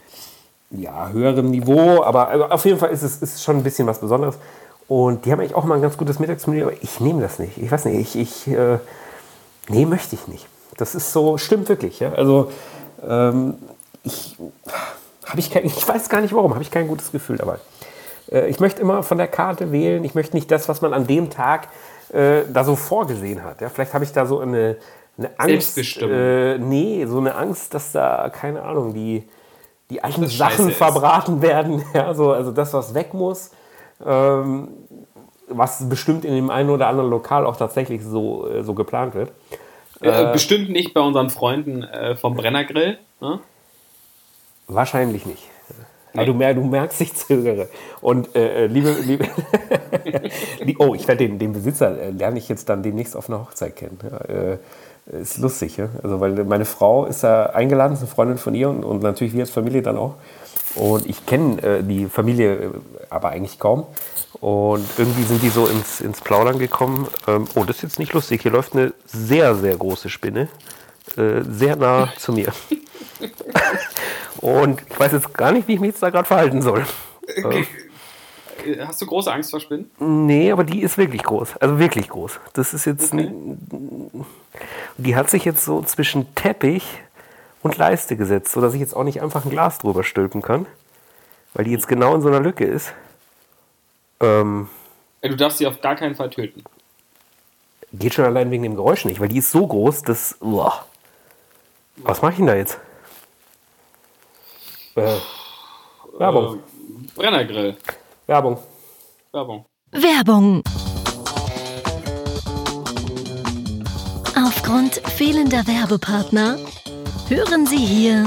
Speaker 1: ja, höherem Niveau, aber also auf jeden Fall ist es ist schon ein bisschen was Besonderes. Und die haben eigentlich auch mal ein ganz gutes Mittagsmenü, aber ich nehme das nicht. Ich weiß nicht, ich, ich äh, nee, möchte ich nicht. Das ist so, stimmt wirklich. Ja? Also ähm, ich, ich, kein, ich weiß gar nicht warum, habe ich kein gutes Gefühl dabei. Äh, ich möchte immer von der Karte wählen. Ich möchte nicht das, was man an dem Tag äh, da so vorgesehen hat. Ja? Vielleicht habe ich da so eine, eine Angst. Äh, nee, so eine Angst, dass da, keine Ahnung, die, die alten Sachen
Speaker 2: ist.
Speaker 1: verbraten werden. (laughs) Ja? So, also das, was weg muss. Ähm, was bestimmt in dem einen oder anderen Lokal auch tatsächlich so, äh, so geplant wird.
Speaker 2: Äh, bestimmt nicht bei unseren Freunden äh, vom Brennergrill. Ne?
Speaker 1: Wahrscheinlich nicht. Aber du, mer du merkst, ich zögere. Und äh, äh, liebe, liebe (laughs) oh, ich werde den, den Besitzer äh, lerne ich jetzt dann demnächst auf einer Hochzeit kennen. Ja, äh, ist lustig, ja? also weil meine Frau ist da eingeladen, ist eine Freundin von ihr und, und natürlich wir als Familie dann auch. Und ich kenne äh, die Familie äh, aber eigentlich kaum. Und irgendwie sind die so ins, ins Plaudern gekommen. Ähm, oh, das ist jetzt nicht lustig. Hier läuft eine sehr, sehr große Spinne. Äh, sehr nah zu mir. Und ich weiß jetzt gar nicht, wie ich mich jetzt da gerade verhalten soll.
Speaker 2: Äh, Hast du große Angst vor Spinnen?
Speaker 1: Nee, aber die ist wirklich groß. Also wirklich groß. Das ist jetzt.
Speaker 2: Okay.
Speaker 1: Die hat sich jetzt so zwischen Teppich und Leiste gesetzt, sodass ich jetzt auch nicht einfach ein Glas drüber stülpen kann. Weil die jetzt genau in so einer Lücke ist. Ähm,
Speaker 2: Äh, Du darfst sie auf gar keinen Fall töten.
Speaker 1: geht schon allein wegen dem Geräusch nicht, weil die ist so groß, dass. Uah. Was mache ich denn da jetzt? Äh, Werbung.
Speaker 2: Äh, Brennergrill.
Speaker 1: Werbung.
Speaker 2: Werbung.
Speaker 3: Werbung. Aufgrund fehlender Werbepartner hören Sie hier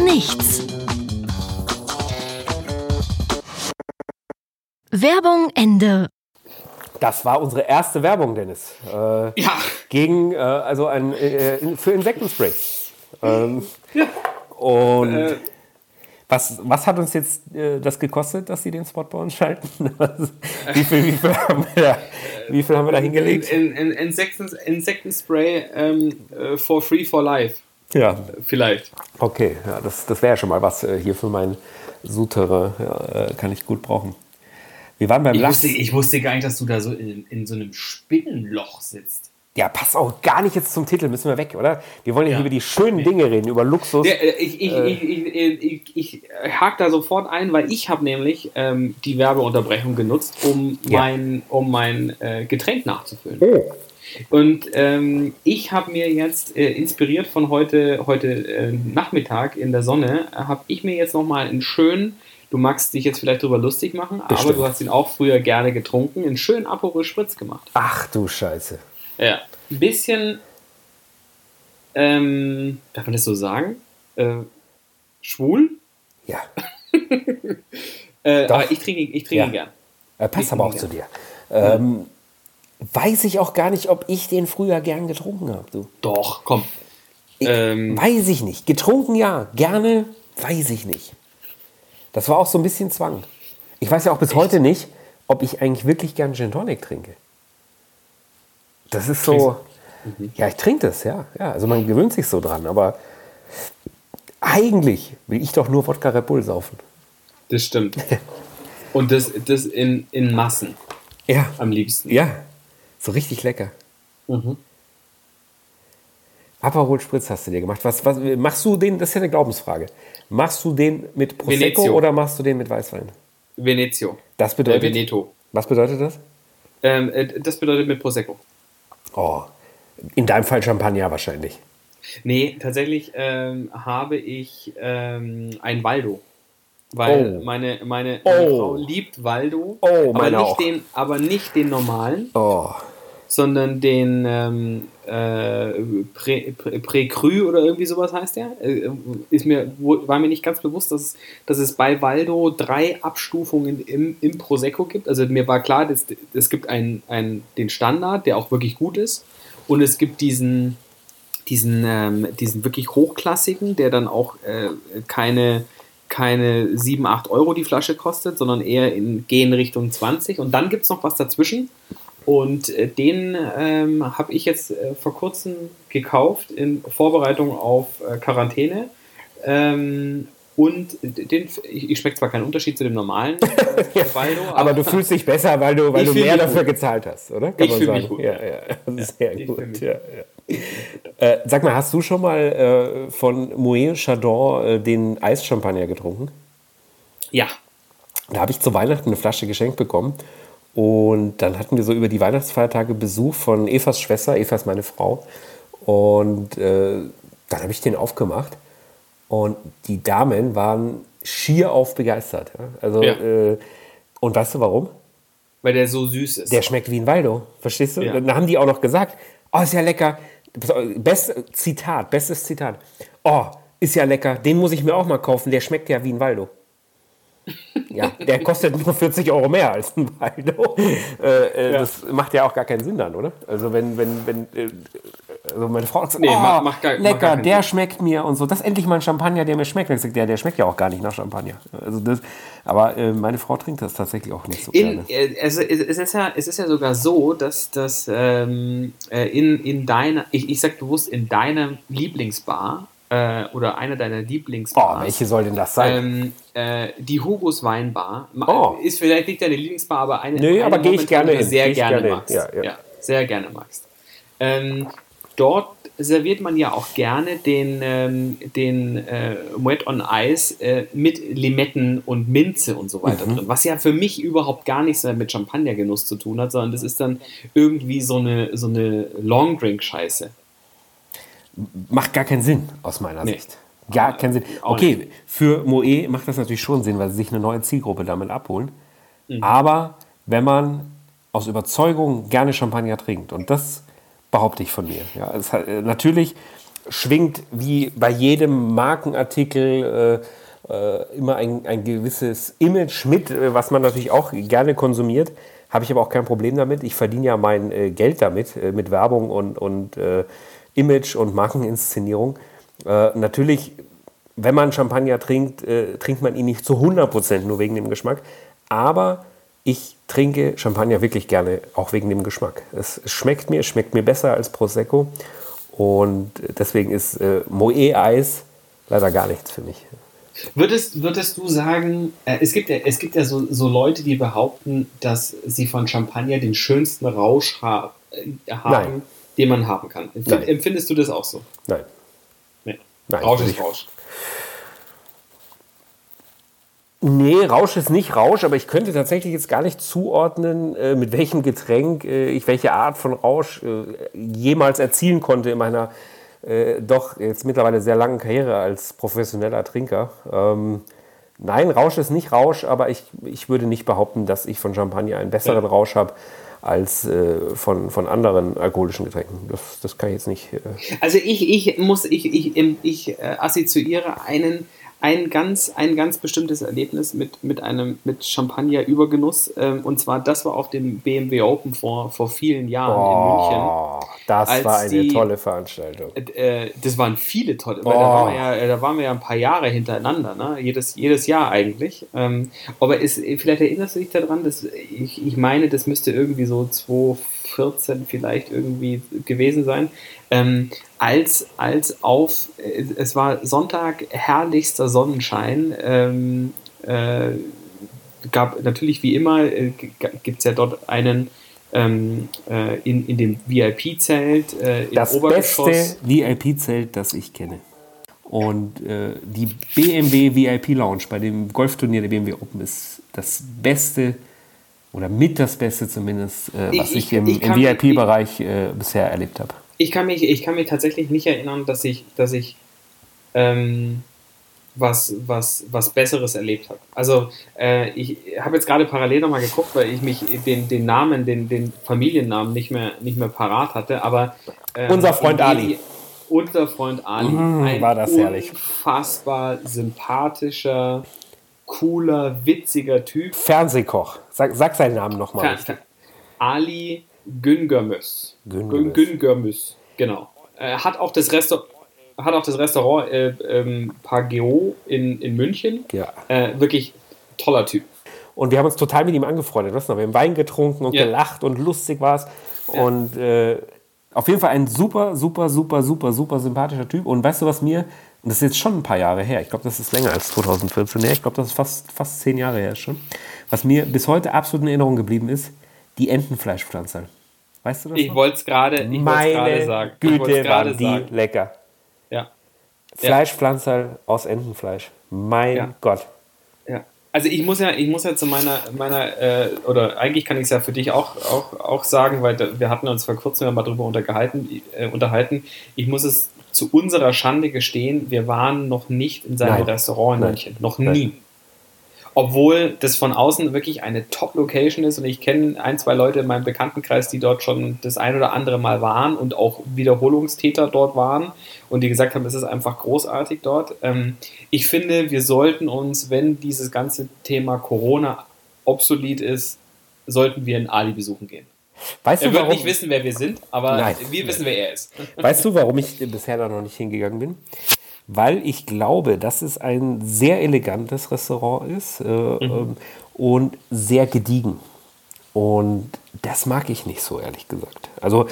Speaker 3: nichts. Werbung Ende.
Speaker 1: Das war unsere erste Werbung, Dennis. Äh,
Speaker 2: Ja.
Speaker 1: Gegen, äh, also ein, äh, für Insektenspray. Ähm, (laughs) Und
Speaker 2: Äh,
Speaker 1: was, was hat uns jetzt äh, das gekostet, dass Sie den Spot bei uns schalten? (laughs) wie, viel, wie, viel haben wir da, wie viel haben wir da hingelegt?
Speaker 2: In, in, Insekten, Insektenspray ähm, äh, for free for life.
Speaker 1: Ja,
Speaker 2: Vielleicht.
Speaker 1: okay. Ja, das das wäre ja schon mal was äh, hier für mein Souterrain. Ja, äh, kann ich gut brauchen. Wir waren beim
Speaker 2: Ich
Speaker 1: Lachs.
Speaker 2: wusste, ich wusste gar nicht, dass du da so in, in so einem Spinnenloch sitzt.
Speaker 1: Ja, pass auch gar nicht jetzt zum Titel, müssen wir weg, oder? Wir wollen ja,
Speaker 2: Ja.
Speaker 1: über die schönen Dinge reden, über Luxus.
Speaker 2: Der, äh, ich, ich, ich, ich, ich, ich, hake da sofort ein, weil ich habe nämlich ähm, die Werbeunterbrechung genutzt, um
Speaker 1: Ja.
Speaker 2: mein, um mein äh, Getränk nachzufüllen.
Speaker 1: Oh,
Speaker 2: Und ähm, ich habe mir jetzt, äh, inspiriert von heute, heute äh, Nachmittag in der Sonne, äh, habe ich mir jetzt nochmal einen schönen, du magst dich jetzt vielleicht drüber lustig machen, aber
Speaker 1: Bestimmt.
Speaker 2: du hast ihn auch früher gerne getrunken, einen schönen Aperol Spritz gemacht.
Speaker 1: ach du Scheiße.
Speaker 2: Ja. Ein bisschen, ähm, darf man das so sagen? Äh, schwul?
Speaker 1: Ja, (laughs)
Speaker 2: Äh, aber ich trinke ihn- ich trinke
Speaker 1: Ja.
Speaker 2: ihn gern.
Speaker 1: äh, passt
Speaker 2: Ich
Speaker 1: aber auch
Speaker 2: trinke
Speaker 1: zu dir. Ähm, weiß ich auch gar nicht, ob ich den früher gern getrunken habe, du.
Speaker 2: Doch, komm. Ähm,
Speaker 1: Weiß ich nicht. Getrunken ja, gerne, weiß ich nicht. Das war auch so ein bisschen Zwang. Ich weiß ja auch bis heute nicht, ob ich eigentlich wirklich gern Gin Tonic trinke. Das ist so. Ja, ich trinke das, ja. ja. Also man gewöhnt sich so dran, aber eigentlich will ich doch nur Wodka Red Bull saufen.
Speaker 2: das stimmt. Und das, das in, in Massen
Speaker 1: Ja,
Speaker 2: am liebsten.
Speaker 1: ja. So richtig lecker.
Speaker 2: Mhm.
Speaker 1: Aperol Spritz hast du dir gemacht. Was, was, machst du den, das ist ja eine Glaubensfrage. Machst du den mit Prosecco
Speaker 2: Venezio.
Speaker 1: oder machst du den mit Weißwein?
Speaker 2: Venezio.
Speaker 1: Das
Speaker 2: Äh,
Speaker 1: bedeutet.
Speaker 2: Veneto.
Speaker 1: Was bedeutet das?
Speaker 2: Ähm, äh, das bedeutet mit Prosecco.
Speaker 1: Oh, in deinem Fall Champagner wahrscheinlich.
Speaker 2: Nee, tatsächlich ähm, habe ich ähm, ein Waldo. Weil
Speaker 1: Oh.
Speaker 2: meine, meine, meine
Speaker 1: Oh.
Speaker 2: Frau liebt Waldo,
Speaker 1: Oh,
Speaker 2: aber, nicht
Speaker 1: auch.
Speaker 2: den, aber nicht den normalen,
Speaker 1: Oh,
Speaker 2: sondern den ähm, äh, Pré, oder irgendwie sowas heißt der. Äh, ist mir, war mir nicht ganz bewusst, dass, dass es bei Waldo drei Abstufungen im, im Prosecco gibt. Also mir war klar, dass, es gibt einen, einen, den Standard, der auch wirklich gut ist. Und es gibt diesen, diesen, ähm, diesen wirklich hochklassigen, der dann auch äh, keine, keine 7, 8 Euro die Flasche kostet, sondern eher in gehen Richtung 20. Und dann gibt es noch was dazwischen. Und äh, den ähm, habe ich jetzt äh, vor kurzem gekauft in Vorbereitung auf äh, Quarantäne. Ähm, und den, ich, ich schmecke zwar keinen Unterschied zu dem normalen äh, (laughs) Waldo,
Speaker 1: aber du fühlst dich besser, weil du, weil du mehr dafür
Speaker 2: gut.
Speaker 1: gezahlt hast, oder? Kann
Speaker 2: Ich
Speaker 1: man
Speaker 2: fühl
Speaker 1: sagen.
Speaker 2: mich gut,
Speaker 1: Ja,
Speaker 2: ja.
Speaker 1: ja. Sehr gut. Ja, ja. Äh, sag mal, hast du schon mal äh, von Moet Chardon äh, den Eischampagner getrunken?
Speaker 2: Ja,
Speaker 1: Da habe ich zu Weihnachten eine Flasche geschenkt bekommen. Und dann hatten wir so über die Weihnachtsfeiertage Besuch von Evas Schwester. Eva ist meine Frau. Und äh, dann habe ich den aufgemacht. Und die Damen waren schier auf begeistert. Ja? Also,
Speaker 2: Ja.
Speaker 1: äh, und weißt du warum?
Speaker 2: weil der so süß ist.
Speaker 1: Der schmeckt wie ein Waldo. Verstehst du?
Speaker 2: Ja.
Speaker 1: Dann haben die auch noch gesagt, oh, ist ja lecker. Best, Zitat, bestes Zitat. Oh, ist ja lecker. Den muss ich mir auch mal kaufen. Der schmeckt ja wie ein Waldo. Ja, der kostet nur 40 Euro mehr als ein Waldo. (laughs) Äh, äh,
Speaker 2: Ja.
Speaker 1: Das macht ja auch gar keinen Sinn dann, oder? Also wenn, wenn, wenn, äh, also meine Frau gesagt,
Speaker 2: Nee,
Speaker 1: oh,
Speaker 2: macht- macht gar- macht
Speaker 1: lecker,
Speaker 2: gar keinen
Speaker 1: der
Speaker 2: Sinn.
Speaker 1: schmeckt mir und so. Das ist endlich mal ein Champagner, der mir schmeckt. Und ich gesagt, der, der schmeckt ja auch gar nicht nach Champagner. Also das, aber äh, meine Frau trinkt das tatsächlich auch nicht so gerne.
Speaker 2: In, äh, also es, ist ja, es ist ja sogar so, dass, dass ähm, äh, in, in deiner, ich, ich sag bewusst, in deiner Lieblingsbar äh, oder einer deiner
Speaker 1: Boah,
Speaker 2: Lieblingsbars,
Speaker 1: welche soll denn das sein?
Speaker 2: ähm, äh, die Hugos Weinbar,
Speaker 1: Oh.
Speaker 2: ist vielleicht nicht deine Lieblingsbar, aber eine,
Speaker 1: Nö,
Speaker 2: eine
Speaker 1: aber geh ich gerne
Speaker 2: die du
Speaker 1: hin.
Speaker 2: sehr gerne,
Speaker 1: gerne
Speaker 2: magst.
Speaker 1: Ja, ja.
Speaker 2: sehr gerne magst. Ähm, dort serviert man ja auch gerne den, ähm, den äh, Moet on Ice äh, mit Limetten und Minze und so weiter
Speaker 1: Mhm.
Speaker 2: drin. Was ja für mich überhaupt gar nichts mehr mit Champagnergenuss zu tun hat, sondern das ist dann irgendwie so eine, so eine Long-Drink-Scheiße.
Speaker 1: Macht gar keinen Sinn aus meiner nee. Sicht. Gar keinen Sinn. Okay, für Moe macht das natürlich schon Sinn, weil sie sich eine neue Zielgruppe damit abholen. Mhm. Aber wenn man aus Überzeugung gerne Champagner trinkt, und das behaupte ich von mir. Ja, es hat, äh, natürlich schwingt wie bei jedem Markenartikel äh, äh, immer ein, ein gewisses Image mit, äh, was man natürlich auch gerne konsumiert. Habe ich aber auch kein Problem damit. Ich verdiene ja mein äh, Geld damit, äh, mit Werbung und, und Image und Markeninszenierung. natürlich, wenn man Champagner trinkt, trinkt man ihn nicht zu 100% nur wegen dem Geschmack. Aber ich trinke Champagner wirklich gerne, auch wegen dem Geschmack. Es schmeckt mir, es schmeckt mir besser als Prosecco. Und deswegen ist äh, Moe-Eis leider gar nichts für mich.
Speaker 2: Würdest, würdest du sagen, äh, es gibt ja, es gibt ja so, so Leute, die behaupten, dass sie von Champagner den schönsten Rausch ha äh, haben, Nein. Den man haben kann. Empf Nein. Empfindest du das auch so?
Speaker 1: Nein.
Speaker 2: Nee. Nein Rausch ist Rausch.
Speaker 1: Nee, Rausch ist nicht Rausch, aber ich könnte tatsächlich jetzt gar nicht zuordnen, äh, mit welchem Getränk äh, ich welche Art von Rausch äh, jemals erzielen konnte in meiner doch jetzt mittlerweile sehr langen Karriere als professioneller Trinker. Ähm, nein, Rausch ist nicht Rausch, aber ich, ich würde nicht behaupten, dass ich von Champagner einen besseren ja. Rausch habe als von, von anderen alkoholischen Getränken. Das, das kann ich jetzt nicht.
Speaker 2: Also ich, ich muss, ich, ich, ich assoziiere einen ein ganz, ein ganz bestimmtes Erlebnis mit, mit einem mit Champagner-Übergenuss. Ähm, und zwar, das war auf dem BMW Open vor, vor vielen Jahren oh, in München.
Speaker 1: Das war eine die, tolle Veranstaltung.
Speaker 2: Äh, das waren viele tolle, oh. da, waren wir ja, da waren wir ja ein paar Jahre hintereinander, ne? jedes, jedes Jahr eigentlich. Ähm, aber ist, vielleicht erinnerst du dich daran, dass ich, ich meine, das müsste irgendwie so 2014 vielleicht irgendwie gewesen sein ähm, als, als auf, äh, es war Sonntag, herrlichster Sonnenschein, ähm, äh, gab natürlich wie immer, äh, gibt es ja dort einen ähm, äh, in, in dem VIP-Zelt äh,
Speaker 1: im das Obergeschoss. Das beste VIP-Zelt, das ich kenne. Und äh, die BMW VIP Lounge bei dem Golfturnier der BMW Open ist das beste oder mit das Beste zumindest, äh, was ich, ich im, im VIP-Bereich äh, bisher erlebt habe
Speaker 2: ich kann mich, ich kann mich tatsächlich nicht erinnern, dass ich, dass ich ähm, was, was, was Besseres erlebt habe. Also äh, ich habe jetzt gerade parallel nochmal geguckt, weil ich mich den, den Namen, den, den Familiennamen nicht mehr, nicht mehr parat hatte, aber
Speaker 1: äh, unser Freund Ali.
Speaker 2: Unser Freund Ali.
Speaker 1: Ein war das herrlich.
Speaker 2: Unfassbar sympathischer, cooler, witziger Typ.
Speaker 1: Fernsehkoch. Sag, sag seinen Namen nochmal.
Speaker 2: Ali Güngörmüs. Güngörmüs, genau. Er hat auch das Restaurant hat auch das Restaurant äh, ähm, Pageo in, in München.
Speaker 1: Ja.
Speaker 2: Äh, wirklich toller Typ.
Speaker 1: Und wir haben uns total mit ihm angefreundet. Wir haben Wein getrunken und ja. gelacht und lustig war es. Ja. Und äh, auf jeden Fall ein super, super, super, super, super sympathischer Typ. Und weißt du, was mir, und das ist jetzt schon ein paar Jahre her, ich glaube, das ist länger als 2014 her, ich glaube, das ist fast, fast zehn Jahre her schon, was mir bis heute absolut in Erinnerung geblieben ist, die Entenfleischpflanze. Weißt du das?
Speaker 2: Ich wollte es gerade
Speaker 1: sagen. Güte, waren die sagen. lecker. Fleischpflanzerl aus Entenfleisch. Mein. Gott.
Speaker 2: Ja. Also ich muss ja, ich muss ja zu meiner, meiner äh, oder eigentlich kann ich es ja für dich auch, auch, auch sagen, weil wir hatten uns vor kurzem ja mal darüber untergehalten, äh, unterhalten. Ich muss es zu unserer Schande gestehen, wir waren noch nicht in seinem Nein. Restaurant in München. Noch Nein. nie obwohl das von außen wirklich eine Top-Location ist und ich kenne ein, zwei Leute in meinem Bekanntenkreis, die dort schon das ein oder andere Mal waren und auch Wiederholungstäter dort waren und die gesagt haben, es ist einfach großartig dort. Ähm, ich finde, wir sollten uns, wenn dieses ganze Thema Corona obsolet ist, sollten wir einen Ali besuchen gehen.
Speaker 1: Weißt
Speaker 2: er
Speaker 1: du,
Speaker 2: wird nicht wissen, wer wir sind, aber Nein. wir wissen, wer er ist.
Speaker 1: Weißt du, warum ich bisher da noch nicht hingegangen bin? Weil ich glaube, dass es ein sehr elegantes Restaurant ist äh, mhm. Ähm, und sehr gediegen. Und das mag ich nicht so, ehrlich gesagt. Also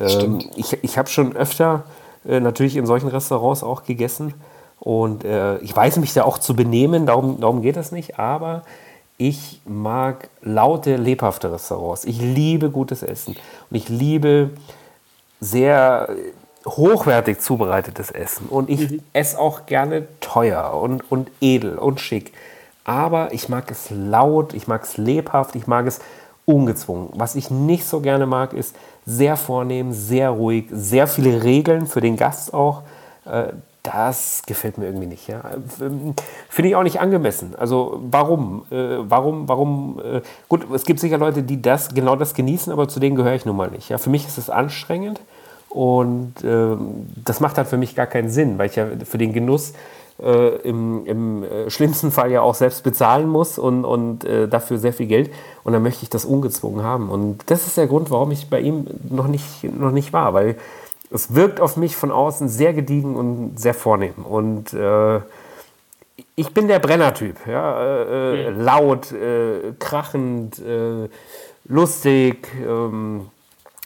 Speaker 1: ähm, ich, ich habe schon öfter äh, natürlich in solchen Restaurants auch gegessen und äh, ich weiß mich da auch zu benehmen, darum, darum geht das nicht, aber ich mag laute, lebhafte Restaurants. Ich liebe gutes Essen und ich liebe sehr hochwertig zubereitetes Essen und ich mhm. esse auch gerne teuer und, und edel und schick. Aber ich mag es laut, ich mag es lebhaft, ich mag es ungezwungen. Was ich nicht so gerne mag, ist sehr vornehm, sehr ruhig, sehr viele Regeln für den Gast auch. Äh, das gefällt mir irgendwie nicht. Ja. Finde ich auch nicht angemessen. Also warum? Äh, warum, warum? Äh, gut, es gibt sicher Leute, die das genau das genießen, aber zu denen gehöre ich nun mal nicht. Ja. Für mich ist es anstrengend und äh, das macht halt für mich gar keinen Sinn, weil ich ja für den Genuss äh, im, im äh, schlimmsten Fall ja auch selbst bezahlen muss und, und äh, dafür sehr viel Geld. Und dann möchte ich das ungezwungen haben. Und das ist der Grund, warum ich bei ihm noch nicht, noch nicht war, weil es wirkt auf mich von außen sehr gediegen und sehr vornehm. Und äh, ich bin der Brenner-Typ. Ja? Äh, mhm. Laut, äh, krachend, lustig. Ähm,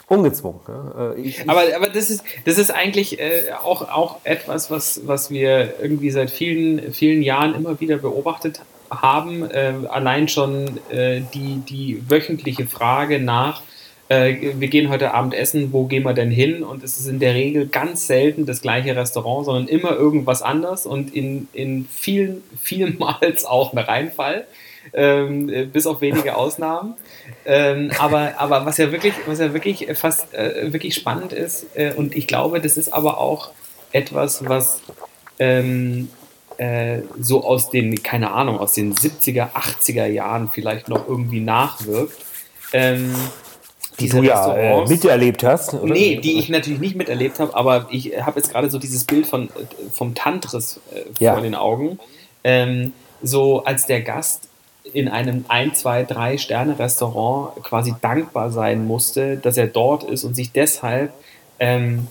Speaker 1: ungezwungen. Ja.
Speaker 2: Äh, ich, aber, aber das ist, das ist eigentlich äh, auch, auch etwas, was, was wir irgendwie seit vielen, vielen Jahren immer wieder beobachtet haben. Äh, allein schon äh, die, die wöchentliche Frage nach, äh, wir gehen heute Abend essen, wo gehen wir denn hin? Und es ist in der Regel ganz selten das gleiche Restaurant, sondern immer irgendwas anders und in, in vielen, (laughs) vielmals auch ein Reinfall. Ähm, bis auf wenige (laughs) Ausnahmen. Ähm, aber, aber was ja wirklich, was ja wirklich fast äh, wirklich spannend ist, äh, und ich glaube, das ist aber auch etwas, was ähm, äh, so aus den, keine Ahnung, aus den 70er, 80er Jahren vielleicht noch irgendwie nachwirkt. Ähm,
Speaker 1: die du ja äh, miterlebt hast,
Speaker 2: oder? Nee, die ich natürlich nicht miterlebt habe, aber ich habe jetzt gerade so dieses Bild von, vom Tantris äh, vor ja. den Augen. Ähm, so als der Gast in einem 1, 2, 3 Sterne Restaurant quasi dankbar sein musste, dass er dort ist und sich deshalb ähm,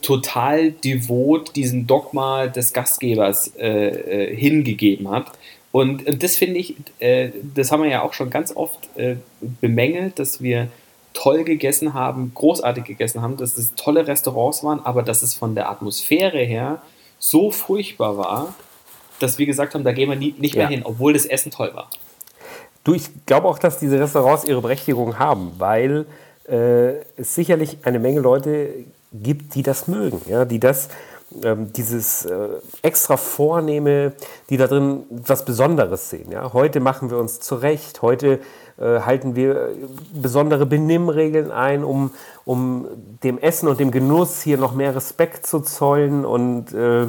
Speaker 2: total devot diesem Dogma des Gastgebers äh, äh, hingegeben hat. Und, und das finde ich, äh, das haben wir ja auch schon ganz oft äh, bemängelt, dass wir toll gegessen haben, großartig gegessen haben, dass es tolle Restaurants waren, aber dass es von der Atmosphäre her so furchtbar war, dass wir gesagt haben, da gehen wir nie, nicht mehr ja. hin, obwohl das Essen toll war.
Speaker 1: Du, ich glaube auch, dass diese Restaurants ihre Berechtigung haben, weil äh, es sicherlich eine Menge Leute gibt, die das mögen, ja, die das, ähm, dieses äh, extra Vornehme, die da drin was Besonderes sehen. Ja. Heute machen wir uns zurecht, heute äh, halten wir besondere Benimmregeln ein, um, um dem Essen und dem Genuss hier noch mehr Respekt zu zollen und äh,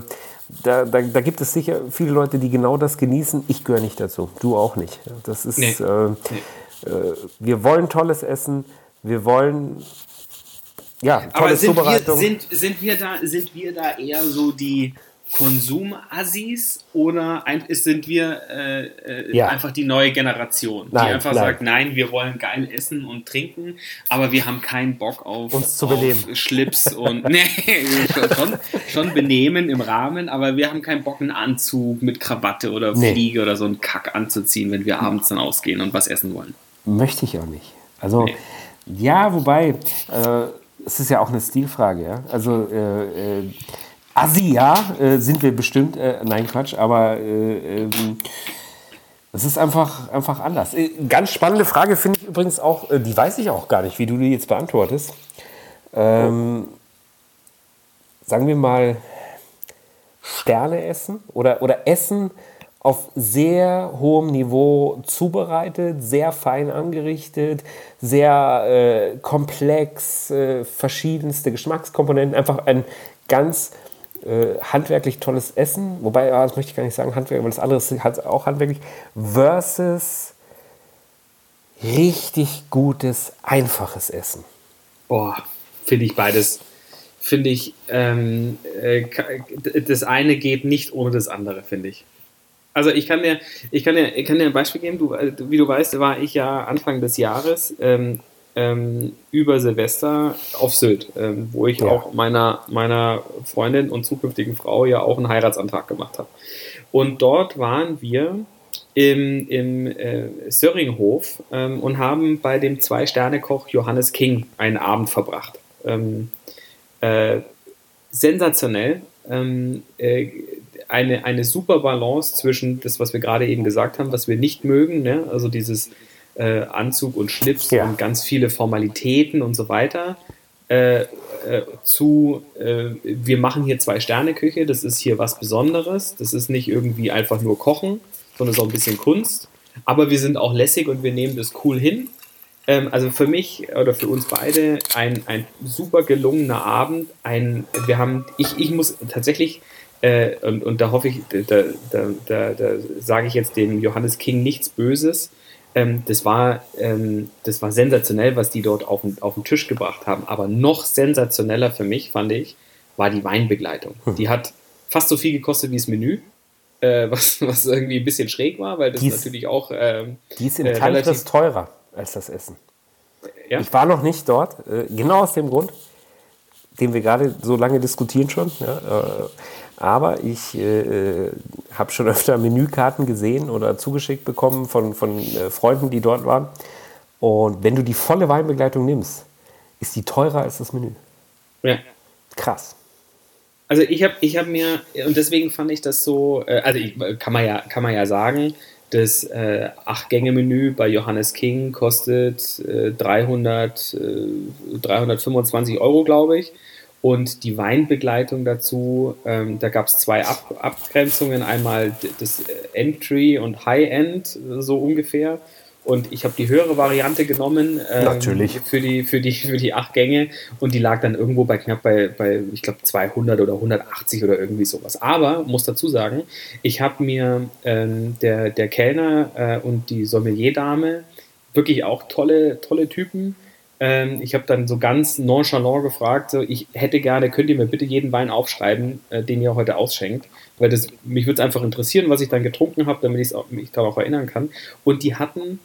Speaker 1: da, da, da, gibt es sicher viele Leute, die genau das genießen. Ich gehöre nicht dazu. Du auch nicht. Das ist, nee. Äh. Äh, wir wollen tolles Essen. Wir wollen, ja, tolle
Speaker 2: Aber sind Zubereitung. Wir, sind, sind, wir da, sind wir da eher so die, Konsumassis oder sind wir äh, äh, ja. einfach die neue Generation, nein, die einfach nein. sagt, nein, wir wollen geil essen und trinken, aber wir haben keinen Bock auf,
Speaker 1: Uns zu auf
Speaker 2: Schlips und (laughs) nee, schon, schon, benehmen im Rahmen, aber wir haben keinen Bock, einen Anzug mit Krawatte oder nee. Fliege oder so einen Kack anzuziehen, wenn wir abends dann ausgehen und was essen wollen.
Speaker 1: Möchte ich auch nicht. Also, nee. ja, wobei, äh, es ist ja auch eine Stilfrage, ja. Also, äh, Assi, ja, äh, sind wir bestimmt. Äh, nein, Quatsch, aber äh, ähm, es ist einfach, einfach anders. Äh, ganz spannende Frage finde ich übrigens auch, äh, die weiß ich auch gar nicht, wie du die jetzt beantwortest. Ähm, sagen wir mal, Sterne essen oder, oder Essen auf sehr hohem Niveau zubereitet, sehr fein angerichtet, sehr äh, komplex, äh, verschiedenste Geschmackskomponenten, einfach ein ganz äh, handwerklich tolles Essen, wobei, ja, das möchte ich gar nicht sagen, handwerklich, weil das andere ist auch handwerklich, versus richtig gutes, einfaches Essen.
Speaker 2: Boah, finde ich beides, finde ich, ähm, äh, das eine geht nicht ohne das andere, finde ich. Also ich kann dir, ich kann dir, ich kann dir ein Beispiel geben. Du, äh, wie du weißt, war ich ja Anfang des Jahres ähm, ähm, über Silvester auf Sylt, ähm, wo ich ja. auch meiner, meiner Freundin und zukünftigen Frau ja auch einen Heiratsantrag gemacht habe. Und dort waren wir im, im äh, Söringhof ähm, und haben bei dem Zwei-Sterne-Koch Johannes King einen Abend verbracht. Ähm, äh, sensationell. Ähm, äh, eine, eine super Balance zwischen das, was wir gerade eben gesagt haben, was wir nicht mögen, ne? also dieses äh, Anzug und Schlips ja. und ganz viele Formalitäten und so weiter. Äh, äh, zu, äh, wir machen hier zwei Sterne Küche, das ist hier was Besonderes, das ist nicht irgendwie einfach nur Kochen, sondern so ein bisschen Kunst. Aber wir sind auch lässig und wir nehmen das cool hin. ähm, also für mich oder für uns beide ein, ein super gelungener Abend. Ein, wir haben, ich, ich muss tatsächlich, äh, und, und da hoffe ich, da, da, da, da sage ich jetzt dem Johannes King nichts Böses. Ähm, das, war, ähm, das war sensationell, was die dort auf den, auf den Tisch gebracht haben. Aber noch sensationeller für mich, fand ich, war die Weinbegleitung. Hm. Die hat fast so viel gekostet wie das Menü. Äh, was, was irgendwie ein bisschen schräg war, weil das
Speaker 1: Dies,
Speaker 2: natürlich auch. Ähm,
Speaker 1: die ist im äh, relativ teurer als das Essen. Ja? Ich war noch nicht dort, äh, genau aus dem Grund, den wir gerade so lange diskutieren schon. Ja, äh, aber ich äh, habe schon öfter Menükarten gesehen oder zugeschickt bekommen von, von äh, Freunden, die dort waren. Und wenn du die volle Weinbegleitung nimmst, ist die teurer als das Menü.
Speaker 2: Ja.
Speaker 1: Krass.
Speaker 2: Also ich habe ich hab mir, und deswegen fand ich das so, äh, also ich, kann, man ja, kann man ja sagen, das äh, Acht-Gänge-Menü bei Johannes King kostet äh, 300, äh, 325 Euro, glaube ich. Und die Weinbegleitung dazu, ähm, da gab es zwei Ab Abgrenzungen, einmal das Entry und High-End, so ungefähr. Und ich habe die höhere Variante genommen
Speaker 1: ähm, Natürlich.
Speaker 2: für die für die für die acht Gänge und die lag dann irgendwo bei knapp bei, bei ich glaube 200 oder 180 oder irgendwie sowas. Aber muss dazu sagen, ich habe mir ähm, der der Kellner äh, und die Sommelier-Dame wirklich auch tolle tolle Typen. Ähm, ich habe dann so ganz nonchalant gefragt, so, ich hätte gerne, könnt ihr mir bitte jeden Wein aufschreiben, äh, den ihr heute ausschenkt, weil das mich würde es einfach interessieren, was ich dann getrunken habe, damit ich mich darauf erinnern kann. Und die hatten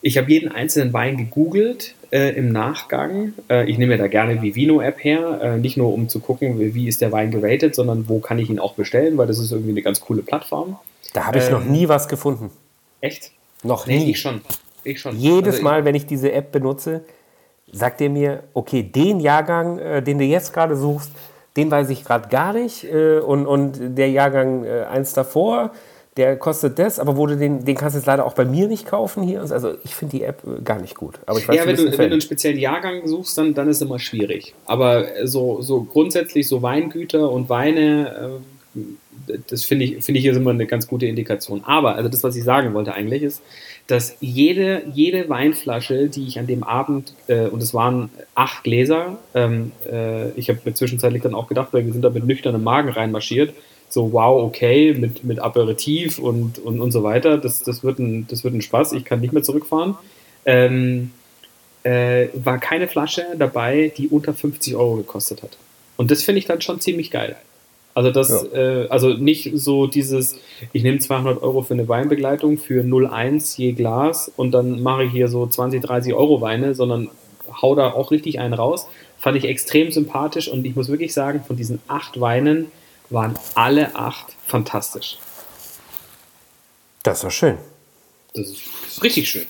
Speaker 2: ich habe jeden einzelnen Wein gegoogelt äh, im Nachgang. Äh, ich nehme ja da gerne Vivino-App her, äh, nicht nur um zu gucken, wie, wie ist der Wein geratet, sondern wo kann ich ihn auch bestellen, weil das ist irgendwie eine ganz coole Plattform.
Speaker 1: Da habe ich ähm, noch nie was gefunden.
Speaker 2: Echt?
Speaker 1: Noch nee, nie.
Speaker 2: Ich schon. Ich schon.
Speaker 1: Jedes also Mal, wenn ich diese App benutze, sagt er mir, okay, den Jahrgang, äh, den du jetzt gerade suchst, den weiß ich gerade gar nicht. Äh, und, und der Jahrgang äh, eins davor, der kostet das, aber wurde den, den kannst du jetzt leider auch bei mir nicht kaufen hier. Also ich finde die App äh, gar nicht gut. Aber ich weiß,
Speaker 2: ja, wenn du, wenn du einen speziellen Jahrgang suchst, dann, dann ist es immer schwierig. Aber so, so grundsätzlich so Weingüter und Weine, äh, das finde ich, finde ich ist immer eine ganz gute Indikation. Aber, also das, was ich sagen wollte eigentlich, ist, dass jede, jede Weinflasche, die ich an dem Abend, äh, und es waren acht Gläser, ähm, äh, ich habe mir zwischenzeitlich dann auch gedacht, weil wir sind da mit nüchternem Magen reinmarschiert, so, wow, okay, mit, mit Aperitif und, und, und so weiter. Das, das, wird ein, das wird ein Spaß. Ich kann nicht mehr zurückfahren. Ähm, äh, war keine Flasche dabei, die unter 50 Euro gekostet hat. Und das finde ich dann schon ziemlich geil. Also das, ja. äh, also nicht so dieses, ich nehme 200 Euro für eine Weinbegleitung für 0,1 je Glas und dann mache ich hier so 20, 30 Euro Weine, sondern hau da auch richtig einen raus. Fand ich extrem sympathisch und ich muss wirklich sagen, von diesen acht Weinen waren alle acht fantastisch.
Speaker 1: Das war schön.
Speaker 2: Das ist, das ist richtig schön.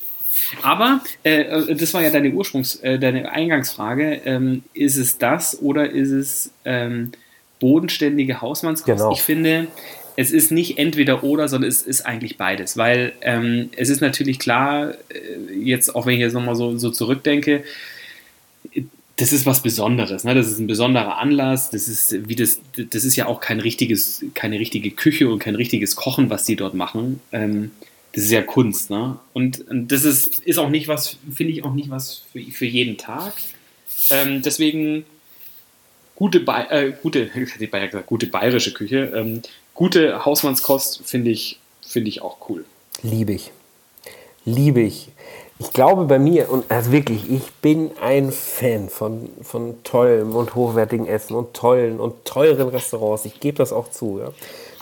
Speaker 2: Aber äh, äh, das war ja deine Ursprungs-, äh, deine Eingangsfrage. Ähm, ist es das oder ist es ähm, bodenständige Hausmannskost?
Speaker 1: Genau.
Speaker 2: Ich finde, es ist nicht entweder oder, sondern es ist eigentlich beides. Weil ähm, es ist natürlich klar, äh, jetzt auch wenn ich jetzt nochmal so, so zurückdenke, das ist was Besonderes, ne? Das ist ein besonderer Anlass. Das ist wie das, das ist ja auch kein richtiges, keine richtige Küche und kein richtiges Kochen, was die dort machen. Ähm, das ist ja Kunst, ne? Und, und das ist, ist auch nicht was, finde ich auch nicht was für, für jeden Tag. Ähm, deswegen gute, äh, gute, (laughs) gesagt, gute bayerische Küche, ähm, gute Hausmannskost finde ich, finde ich auch cool.
Speaker 1: Liebe ich. Liebe ich ich glaube bei mir, und also wirklich, ich bin ein Fan von, von tollem und hochwertigem Essen und tollen und teuren Restaurants. Ich gebe das auch zu. Ja.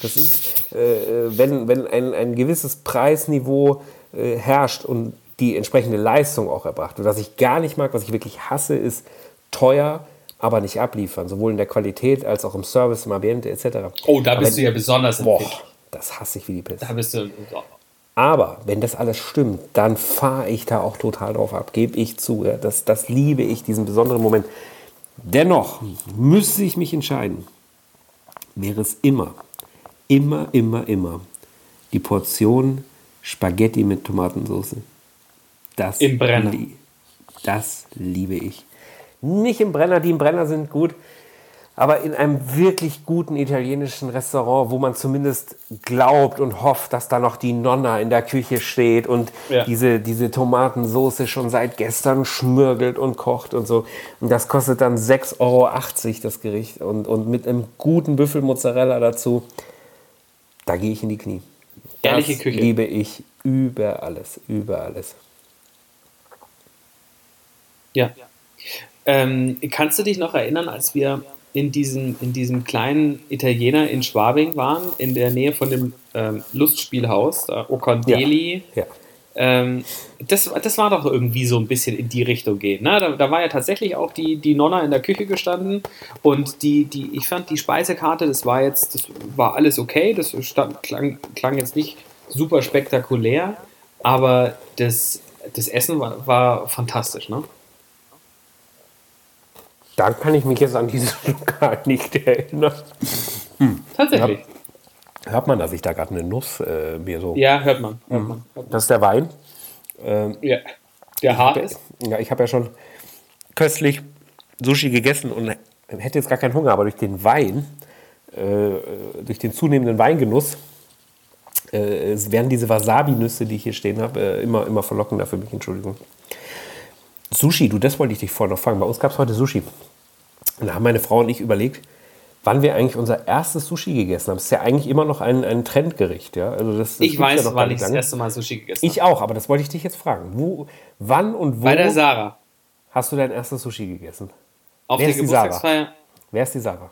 Speaker 1: Das ist, äh, wenn, wenn ein, ein gewisses Preisniveau äh, herrscht und die entsprechende Leistung auch erbracht. Und was ich gar nicht mag, was ich wirklich hasse, ist teuer, aber nicht abliefern. Sowohl in der Qualität als auch im Service, im Ambiente etc.
Speaker 2: Oh, da bist aber, du ja besonders
Speaker 1: boah, das hasse ich wie die Pest.
Speaker 2: Da bist du
Speaker 1: aber wenn das alles stimmt, dann fahre ich da auch total drauf ab, gebe ich zu. Ja, das, das liebe ich, diesen besonderen Moment. Dennoch müsste ich mich entscheiden, wäre es immer, immer, immer, immer die Portion Spaghetti mit Tomatensauce. Das
Speaker 2: Im Brenner.
Speaker 1: das liebe ich. Nicht im Brenner, die im Brenner sind gut. aber in einem wirklich guten italienischen Restaurant, wo man zumindest glaubt und hofft, dass da noch die Nonna in der Küche steht und
Speaker 2: Ja.
Speaker 1: diese, diese Tomatensoße schon seit gestern schmürgelt und kocht und so. Und das kostet dann 6,80 Euro das Gericht und, und mit einem guten Büffelmozzarella dazu. Da gehe ich in die Knie.
Speaker 2: Ehrliche
Speaker 1: das
Speaker 2: Küche.
Speaker 1: liebe ich über alles, über alles.
Speaker 2: Ja. Ähm, kannst du dich noch erinnern, als wir in diesem, in diesem kleinen Italiener in Schwabing waren, in der Nähe von dem ähm, Lustspielhaus, da Ocondeli?
Speaker 1: Ja.
Speaker 2: Ähm, das, das war doch irgendwie so ein bisschen in die Richtung gehen. Ne? Da, da war ja tatsächlich auch die, die Nonna in der Küche gestanden und die, die, ich fand die Speisekarte, das war jetzt, das war alles okay, das stand, klang, klang jetzt nicht super spektakulär, aber das, das Essen war, war fantastisch, ne?
Speaker 1: Da kann ich mich jetzt an dieses (laughs) Lokal nicht erinnern.
Speaker 2: Tatsächlich.
Speaker 1: Hört man, dass ich da gerade eine Nuss äh, mir so.
Speaker 2: Ja, hört man. Hört man, hört man.
Speaker 1: Das ist der Wein.
Speaker 2: Ja. Der hart ist.
Speaker 1: Ja, ich habe ja schon köstlich Sushi gegessen und hätte jetzt gar keinen Hunger, aber durch den Wein, äh, durch den zunehmenden Weingenuss, äh, es werden diese Wasabi-Nüsse, die ich hier stehen habe, äh, immer, immer verlockender für mich. Entschuldigung. Sushi, du, das wollte ich dich vorher noch fragen. Bei uns gab es heute Sushi. Und da haben meine Frau und ich überlegt, wann wir eigentlich unser erstes Sushi gegessen haben. Das ist ja eigentlich immer noch ein, ein Trendgericht. Ja? Also das, das
Speaker 2: Ich
Speaker 1: ja
Speaker 2: weiß,
Speaker 1: noch gar
Speaker 2: wann ich das erste Mal Sushi gegessen
Speaker 1: Ich auch, aber das wollte ich dich jetzt fragen. Wo, wann und wo
Speaker 2: Bei der Sarah.
Speaker 1: hast du dein erstes Sushi gegessen?
Speaker 2: Auf
Speaker 1: Wer
Speaker 2: der
Speaker 1: ist die Sarah?
Speaker 2: Geburtstagsfeier.
Speaker 1: Wer ist die Sarah?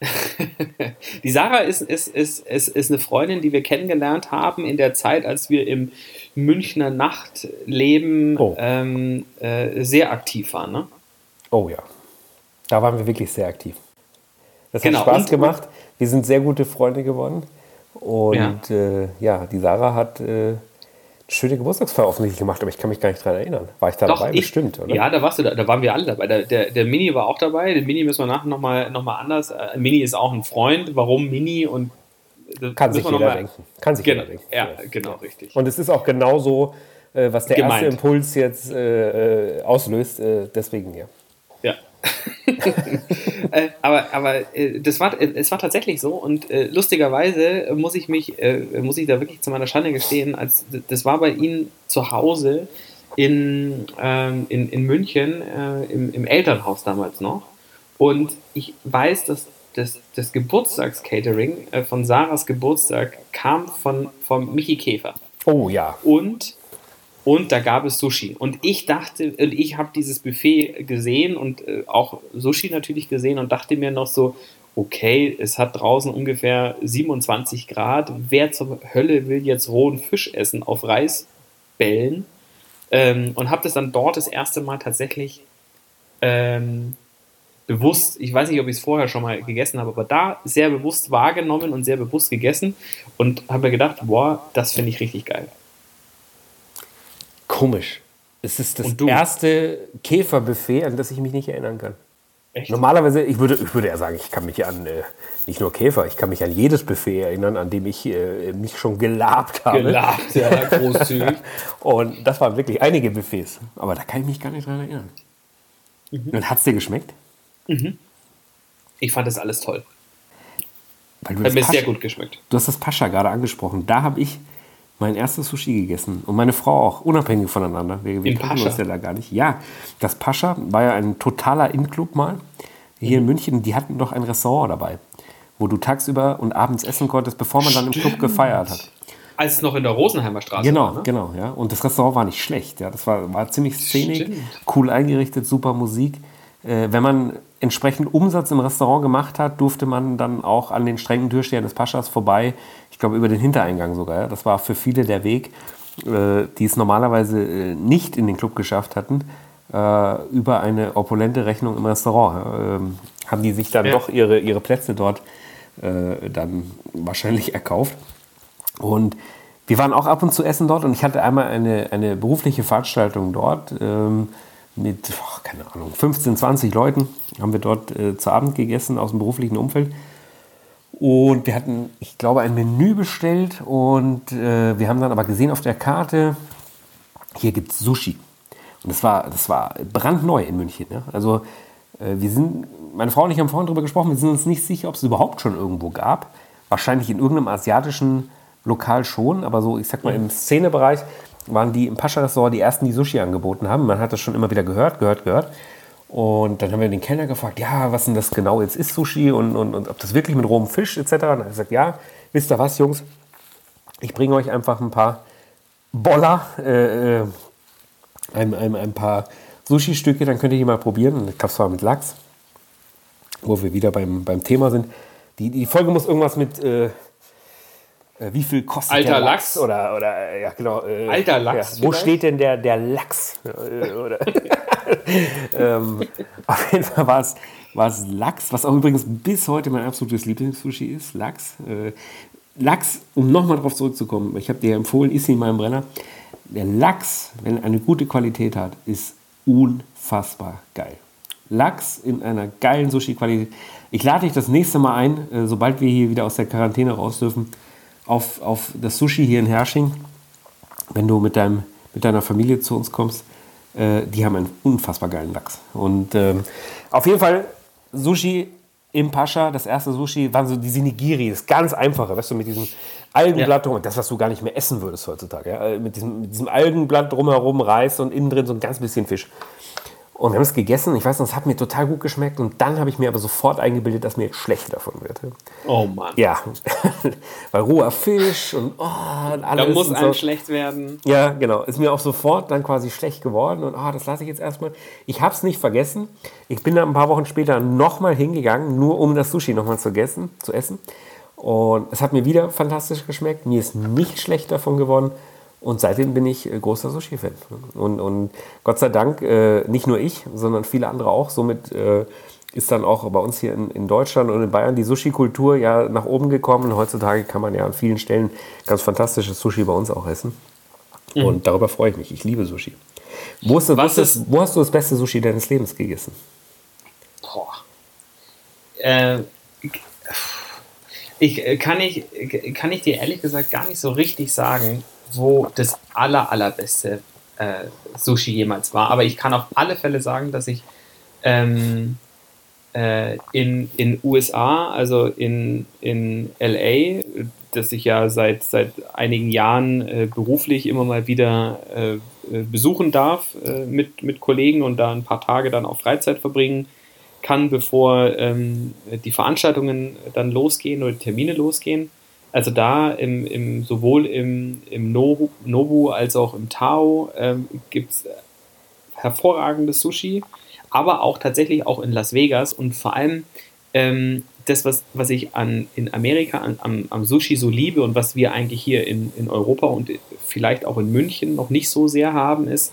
Speaker 1: (laughs)
Speaker 2: Die Sarah ist, ist, ist, ist, ist eine Freundin, die wir kennengelernt haben in der Zeit, als wir im Münchner Nachtleben
Speaker 1: Oh.
Speaker 2: ähm, äh, sehr aktiv waren. Ne?
Speaker 1: Oh ja. Da waren wir wirklich sehr aktiv. Das
Speaker 2: Genau,
Speaker 1: hat Spaß
Speaker 2: und-
Speaker 1: gemacht. Wir sind sehr gute Freunde geworden. Und ja, äh, ja die Sarah hat äh, schöne Geburtstagsfeier offensichtlich gemacht, aber ich kann mich gar nicht daran erinnern. War ich da dabei?
Speaker 2: ich,
Speaker 1: Bestimmt, oder?
Speaker 2: Ja, da warst du, da, da waren wir alle dabei. Der, der, der Mini war auch dabei. Den Mini müssen wir nachher nochmal noch mal anders. Äh, Mini ist auch ein Freund. Warum Mini? Und
Speaker 1: Kann sich jeder
Speaker 2: mal-
Speaker 1: denken. Kann sich
Speaker 2: Genau,
Speaker 1: jeder denken.
Speaker 2: ja, genau, richtig.
Speaker 1: Und es ist auch genauso, äh, was der
Speaker 2: Gemeint.
Speaker 1: erste Impuls jetzt äh, äh, auslöst. Äh, deswegen ja. (laughs)
Speaker 2: Äh, aber aber äh, das war, äh, es war tatsächlich so und äh, lustigerweise muss ich mich, äh, muss ich da wirklich zu meiner Schande gestehen, als das war bei Ihnen zu Hause in, ähm, in, in München äh, im, im Elternhaus damals noch. Und ich weiß, dass das, das Geburtstagscatering von Sarahs Geburtstag kam von, von Michi Käfer
Speaker 1: Oh ja.
Speaker 2: und und da gab es Sushi. Und ich dachte, und ich habe dieses Buffet gesehen und äh, auch Sushi natürlich gesehen und dachte mir noch so, okay, es hat draußen ungefähr 27 Grad. Wer zur Hölle will jetzt rohen Fisch essen auf Reisbällen? Ähm, und habe das dann dort das erste Mal tatsächlich ähm, bewusst, ich weiß nicht, ob ich es vorher schon mal gegessen habe, aber da sehr bewusst wahrgenommen und sehr bewusst gegessen und habe mir gedacht, boah, das finde ich richtig geil.
Speaker 1: Komisch. Es ist das erste Käferbuffet, an das ich mich nicht erinnern kann.
Speaker 2: Echt?
Speaker 1: Normalerweise, ich würde, ich würde ja sagen, ich kann mich an äh, nicht nur Käfer, ich kann mich an jedes Buffet erinnern, an dem ich äh, mich schon gelabt habe.
Speaker 2: Gelacht, ja, großzügig. (laughs)
Speaker 1: Und das waren wirklich einige Buffets. Aber da kann ich mich gar nicht dran erinnern.
Speaker 2: Mhm.
Speaker 1: Und hat es dir geschmeckt?
Speaker 2: Ich fand das alles toll.
Speaker 1: Weil du,
Speaker 2: Hat mir
Speaker 1: Pascha-
Speaker 2: sehr gut geschmeckt.
Speaker 1: du hast das Pascha gerade angesprochen. Da habe ich mein erstes Sushi gegessen. Und meine Frau auch, unabhängig voneinander. Wir, wir kannten uns ja da gar nicht. Ja, das Pascha war ja ein totaler In-Club mal. Hier in München, die hatten doch ein Restaurant dabei, wo du tagsüber und abends essen konntest, bevor man dann im Club gefeiert hat.
Speaker 2: Als es noch in der Rosenheimer Straße
Speaker 1: Genau,
Speaker 2: war, ne?
Speaker 1: genau, ja. Und das Restaurant war nicht schlecht, ja. Das war, war ziemlich szenig,
Speaker 2: Stimmt.
Speaker 1: cool eingerichtet, super Musik. Äh, wenn man entsprechend Umsatz im Restaurant gemacht hat, durfte man dann auch an den strengen Türstehern des Paschas vorbei, glaube über den Hintereingang sogar. Ja. Das war für viele der Weg, äh, die es normalerweise äh, nicht in den Club geschafft hatten, äh, über eine opulente Rechnung im Restaurant. Ähm, haben die sich dann
Speaker 2: Ja.
Speaker 1: doch ihre, ihre Plätze dort dann wahrscheinlich erkauft. Und wir waren auch ab und zu essen dort und ich hatte einmal eine, eine berufliche Veranstaltung dort ähm, mit, ach, keine Ahnung, 15, 20 Leuten. Haben wir dort äh, zu Abend gegessen aus dem beruflichen Umfeld. Und wir hatten, ich glaube, ein Menü bestellt und äh, wir haben dann aber gesehen auf der Karte, hier gibt es Sushi. Und das war, das war brandneu in München. Ja? Also Äh, wir sind, meine Frau und ich haben vorhin darüber gesprochen, wir sind uns nicht sicher, ob es überhaupt schon irgendwo gab. Wahrscheinlich in irgendeinem asiatischen Lokal schon, aber so, ich sag mal, im Szenebereich waren die im Pascha-Ressort die ersten, die Sushi angeboten haben. Man hat das schon immer wieder gehört, gehört, gehört. Und dann haben wir den Kellner gefragt, ja, was denn das genau jetzt ist, Sushi und, und, und ob das wirklich mit rohem Fisch etc. Und er hat gesagt, ja, wisst ihr was, Jungs, ich bringe euch einfach ein paar Boller, äh, äh ein, ein, ein paar Sushi-Stücke, dann könnt ihr die mal probieren. Und ich glaube, es war mit Lachs, wo wir wieder beim, beim Thema sind. Die, die Folge muss irgendwas mit äh, äh wie viel kostet
Speaker 2: Alter der Lachs?
Speaker 1: Lachs? Oder, oder ja, genau. Äh,
Speaker 2: Alter Lachs.
Speaker 1: Ja, wo steht denn der, der Lachs? (laughs) (laughs) (laughs) ähm, auf jeden Fall war es, war es Lachs, was auch übrigens bis heute mein absolutes Lieblingssushi ist. Lachs. Äh, Lachs, um nochmal darauf zurückzukommen, ich habe dir empfohlen, ist in meinem Brenner. Der Lachs, wenn er eine gute Qualität hat, ist unfassbar geil. Lachs in einer geilen Sushi-Qualität. Ich lade dich das nächste Mal ein, äh, sobald wir hier wieder aus der Quarantäne raus dürfen, auf, auf das Sushi hier in Hersching. Wenn du mit, deinem, mit deiner Familie zu uns kommst, äh, die haben einen unfassbar geilen Lachs. Und ähm, auf jeden Fall Sushi im Pascha, das erste Sushi, waren so die Sinigiri, das ganz einfache, weißt du, mit diesem Algenblatt ja. das, was du gar nicht mehr essen würdest heutzutage. Ja? Mit, diesem, mit diesem Algenblatt drumherum, Reis und innen drin so ein ganz bisschen Fisch. Und wir haben es gegessen. Ich weiß noch, es hat mir total gut geschmeckt. Und dann habe ich mir aber sofort eingebildet, dass mir schlecht davon wird.
Speaker 2: Oh Mann.
Speaker 1: Ja, (laughs) weil roher Fisch und, oh, und alles.
Speaker 2: Da muss einem so. schlecht werden.
Speaker 1: Ja, genau. Ist mir auch sofort dann quasi schlecht geworden. Und oh, das lasse ich jetzt erstmal. Ich habe es nicht vergessen. Ich bin dann ein paar Wochen später nochmal hingegangen, nur um das Sushi nochmal zu, zu essen. Und es hat mir wieder fantastisch geschmeckt. Mir ist nicht schlecht davon geworden. Und seitdem bin ich äh, großer Sushi-Fan. Und, und, Gott sei Dank äh, nicht nur ich, sondern viele andere auch. Somit äh, ist dann auch bei uns hier in, in Deutschland und in Bayern die Sushi-Kultur ja nach oben gekommen. Heutzutage kann man ja an vielen Stellen ganz fantastisches Sushi bei uns auch essen. Mhm. Und darüber freue ich mich. Ich liebe Sushi. Wo, ist, Was ist, wo hast du das beste Sushi deines Lebens gegessen?
Speaker 2: Boah. Äh, ich, kann, ich, kann ich dir ehrlich gesagt gar nicht so richtig sagen, wo das aller, allerbeste äh, Sushi jemals war. Aber ich kann auf alle Fälle sagen, dass ich ähm, äh, in den USA, also in, in LA, das ich ja seit, seit einigen Jahren äh, beruflich immer mal wieder äh, äh, besuchen darf äh, mit, mit Kollegen und da ein paar Tage dann auch Freizeit verbringen kann, bevor ähm, die Veranstaltungen dann losgehen oder Termine losgehen. Also da im, im, sowohl im, im Nobu, Nobu als auch im Tao ähm, gibt es hervorragendes Sushi, aber auch tatsächlich auch in Las Vegas und vor allem ähm, das, was, was ich an, in Amerika an, am, am, Sushi so liebe und was wir eigentlich hier in, in Europa und vielleicht auch in München noch nicht so sehr haben, ist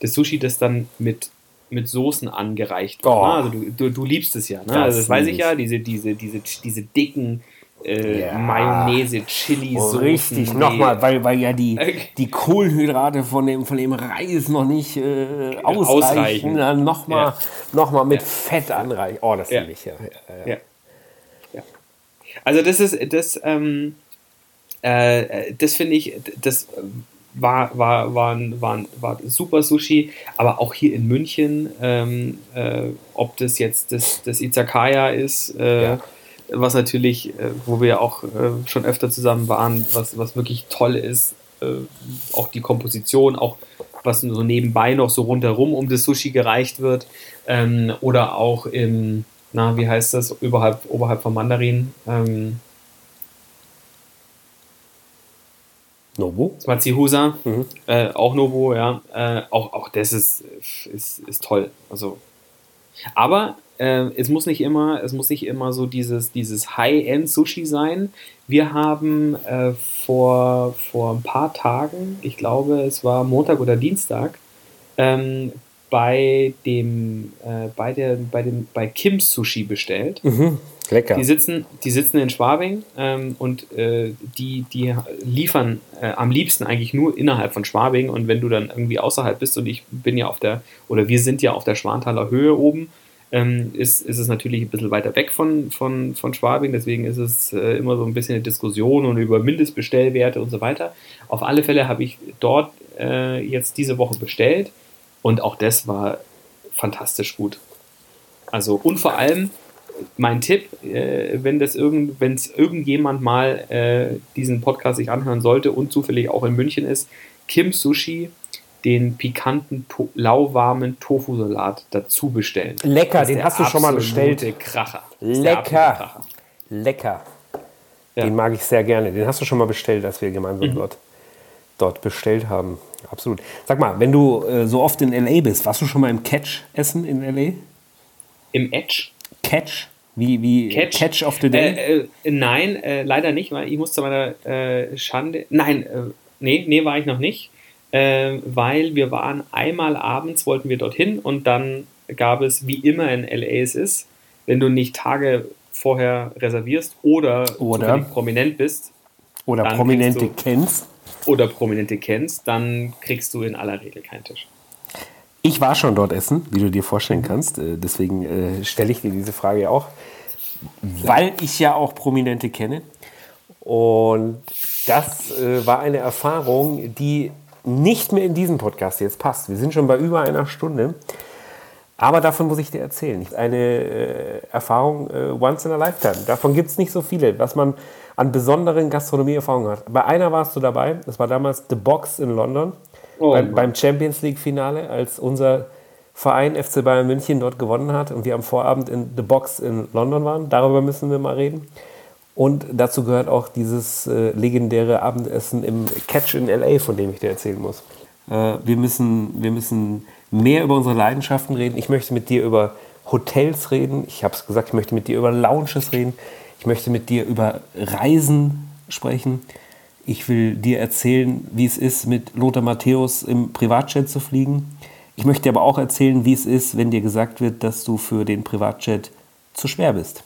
Speaker 2: das Sushi, das dann mit, mit Soßen angereicht wird. Oh. Ne? Also du, du, du, liebst es ja. Ne? Das also das weiß ich ja, diese, diese, diese, diese dicken äh, ja. Mayonnaise, Chili, oh,
Speaker 1: Richtig, nochmal, weil, weil ja die, die Kohlenhydrate von dem, von dem Reis noch nicht äh, ausreichen. ausreichen. Dann nochmal ja. noch mit ja. Fett anreichen. Oh, das ja. liebe ich ja. Ja.
Speaker 2: ja. Also das ist, das, ähm, äh, das finde ich, das war, war, war, war, war super Sushi, aber auch hier in München, ähm, äh, ob das jetzt das, das Izakaya ist, äh, was natürlich, äh, wo wir auch äh, schon öfter zusammen waren, was, was wirklich toll ist, äh, auch die Komposition, auch was so nebenbei noch so rundherum um das Sushi gereicht wird, ähm, oder auch im, na, wie heißt das, oberhalb, oberhalb von Mandarin, ähm,
Speaker 1: Nobu?
Speaker 2: Matsuhusa, mhm. äh, auch Nobu, ja. Äh, auch, auch das ist, ist, ist toll. Also, aber äh, es muss nicht immer, es muss nicht immer so dieses, dieses High-End-Sushi sein. Wir haben äh, vor, vor ein paar Tagen, ich glaube, es war Montag oder Dienstag, ähm, bei dem, äh, bei der, bei dem, bei Kim's Sushi bestellt.
Speaker 1: Mhm. Lecker.
Speaker 2: Die sitzen, die sitzen in Schwabing ähm, und äh, die, die liefern äh, am liebsten eigentlich nur innerhalb von Schwabing. Und wenn du dann irgendwie außerhalb bist und ich bin ja auf der, oder wir sind ja auf der Schwanthaler Höhe oben, ähm, ist, ist es natürlich ein bisschen weiter weg von, von, von Schwabing, deswegen ist es äh, immer so ein bisschen eine Diskussion und über Mindestbestellwerte und so weiter. Auf alle Fälle habe ich dort äh, jetzt diese Woche bestellt und auch das war fantastisch gut. Also und vor allem mein Tipp, äh, wenn das irgend, wenn es irgendjemand mal äh, diesen Podcast sich anhören sollte und zufällig auch in München ist, Kim Sushi den pikanten, to lauwarmen Tofu-Salat dazu bestellen.
Speaker 1: Lecker, den hast du schon mal bestellt.
Speaker 2: Kracher.
Speaker 1: Lecker. Lecker. Ja. Den mag ich sehr gerne. Den hast du schon mal bestellt, als wir gemeinsam mhm. dort, dort bestellt haben. Absolut. Sag mal, wenn du äh, so oft in LA bist, warst du schon mal im Catch essen in LA?
Speaker 2: Im Edge?
Speaker 1: Catch? Wie, wie
Speaker 2: Catch,
Speaker 1: Catch of the Day?
Speaker 2: Äh, äh, nein, äh, leider nicht, weil ich musste meiner äh, Schande. Nein, äh, nee, nee, war ich noch nicht. Weil wir waren einmal abends, wollten wir dorthin und dann gab es, wie immer in LA es ist, wenn du nicht Tage vorher reservierst oder,
Speaker 1: oder
Speaker 2: prominent bist.
Speaker 1: Oder Prominente du, kennst.
Speaker 2: Oder Prominente kennst, dann kriegst du in aller Regel keinen Tisch.
Speaker 1: Ich war schon dort essen, wie du dir vorstellen kannst. Äh, deswegen äh, stelle ich dir diese Frage auch, weil ich ja auch Prominente kenne. Und das äh, war eine Erfahrung, die nicht mehr in diesen Podcast jetzt passt. Wir sind schon bei über einer Stunde. Aber davon muss ich dir erzählen. Eine äh, Erfahrung äh, once in a lifetime. Davon gibt es nicht so viele, was man an besonderen Gastronomieerfahrungen hat. Bei einer warst du dabei, das war damals The Box in London, oh, beim, beim, Champions League-Finale, als unser Verein FC Bayern München dort gewonnen hat und wir am Vorabend in The Box in London waren. Darüber müssen wir mal reden. Und dazu gehört auch dieses äh, legendäre Abendessen im Catch in LA, von dem ich dir erzählen muss. Äh, wir, müssen, wir müssen mehr über unsere Leidenschaften reden. Ich möchte mit dir über Hotels reden. Ich habe es gesagt, ich möchte mit dir über Lounges reden. Ich möchte mit dir über Reisen sprechen. Ich will dir erzählen, wie es ist, mit Lothar Matthäus im Privatjet zu fliegen. Ich möchte dir aber auch erzählen, wie es ist, wenn dir gesagt wird, dass du für den Privatjet zu schwer bist.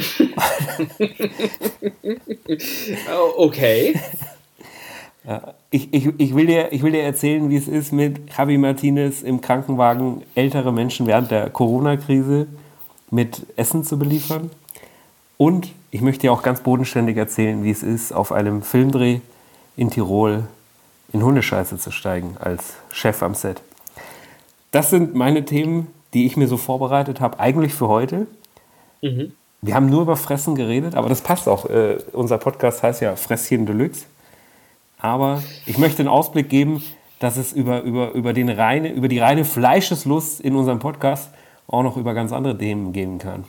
Speaker 1: (laughs)
Speaker 2: okay.
Speaker 1: Ich, ich, ich, will dir, ich will dir erzählen, wie es ist, mit Javi Martinez im Krankenwagen ältere Menschen während der Corona-Krise mit Essen zu beliefern. Und ich möchte dir auch ganz bodenständig erzählen, wie es ist, auf einem Filmdreh in Tirol in Hundescheiße zu steigen als Chef am Set. Das sind meine Themen, die ich mir so vorbereitet habe, eigentlich für heute. Mhm. Wir haben nur über Fressen geredet, aber das passt auch. Äh, unser Podcast heißt ja Fresschen Deluxe. Aber ich möchte einen Ausblick geben, dass es über, über, über, den reine, über die reine Fleischeslust in unserem Podcast auch noch über ganz andere Themen gehen kann.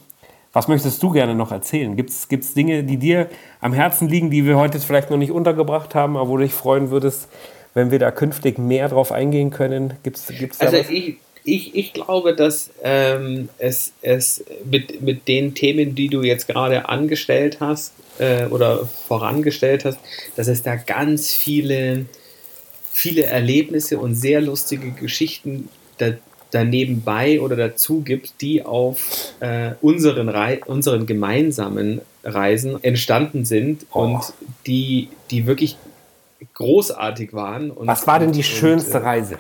Speaker 1: Was möchtest du gerne noch erzählen? Gibt es Dinge, die dir am Herzen liegen, die wir heute vielleicht noch nicht untergebracht haben, aber wo du dich freuen würdest, wenn wir da künftig mehr drauf eingehen können? Gibt's, gibt's
Speaker 2: also? Ich, ich, ich glaube, dass ähm, es, es mit, mit den Themen, die du jetzt gerade angestellt hast, äh, oder vorangestellt hast, dass es da ganz viele, viele Erlebnisse und sehr lustige Geschichten da, daneben bei oder dazu gibt, die auf äh, unseren, Rei unseren gemeinsamen Reisen entstanden sind oh. und die, die wirklich großartig waren. Und,
Speaker 1: Was war denn die und, schönste und, äh, Reise,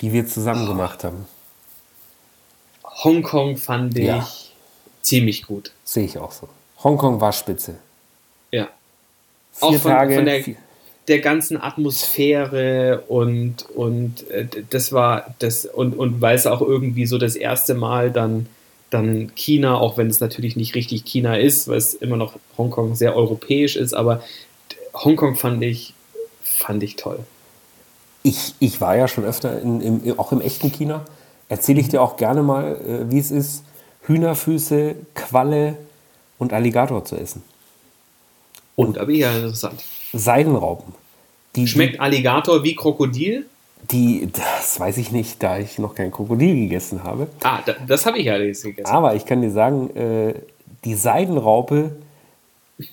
Speaker 1: die wir zusammen oh. gemacht haben?
Speaker 2: Hongkong fand ich ja. ziemlich gut.
Speaker 1: Sehe ich auch so. Hongkong war spitze.
Speaker 2: Ja. Vier auch von, Tage, von der, der ganzen Atmosphäre und, und äh, das war das und, und weil es auch irgendwie so das erste Mal dann, dann China, auch wenn es natürlich nicht richtig China ist, weil es immer noch Hongkong sehr europäisch ist, aber Hongkong fand ich, fand ich toll.
Speaker 1: Ich, ich war ja schon öfter in, im, auch im echten China. Erzähle ich dir auch gerne mal, äh, wie es ist. Hühnerfüße, Qualle, und Alligator zu essen.
Speaker 2: Und, aber ja, interessant.
Speaker 1: Seidenraupen.
Speaker 2: Die, Schmeckt Alligator wie Krokodil?
Speaker 1: Die, das weiß ich nicht, da ich noch kein Krokodil gegessen habe.
Speaker 2: Ah, da, das habe ich ja gegessen.
Speaker 1: Aber ich kann dir sagen, äh, die Seidenraupe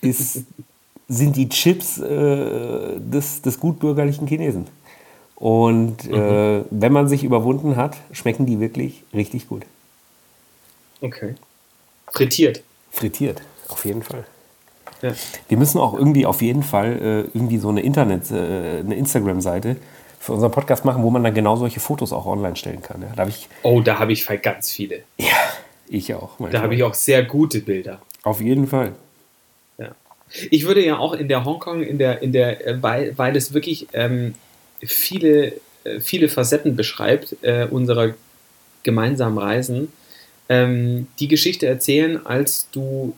Speaker 1: ist, (laughs) sind die Chips äh, des, des gutbürgerlichen Chinesen. Und äh, mhm. wenn man sich überwunden hat, schmecken die wirklich richtig gut.
Speaker 2: Okay. Frittiert.
Speaker 1: Frittiert, auf jeden Fall. Ja. Wir müssen auch irgendwie auf jeden Fall äh, irgendwie so eine Internet, äh, eine Instagram-Seite für unseren Podcast machen, wo man dann genau solche Fotos auch online stellen kann. Ja? Da ich,
Speaker 2: oh, da habe ich ganz viele.
Speaker 1: Ja, ich auch.
Speaker 2: Manchmal. Da habe ich auch sehr gute Bilder.
Speaker 1: Auf jeden Fall.
Speaker 2: Ja. Ich würde ja auch in der Hongkong, in der, in der, äh, weil, weil es wirklich ähm, viele, äh, viele Facetten beschreibt, äh, unserer gemeinsamen Reisen, ähm, die Geschichte erzählen, als du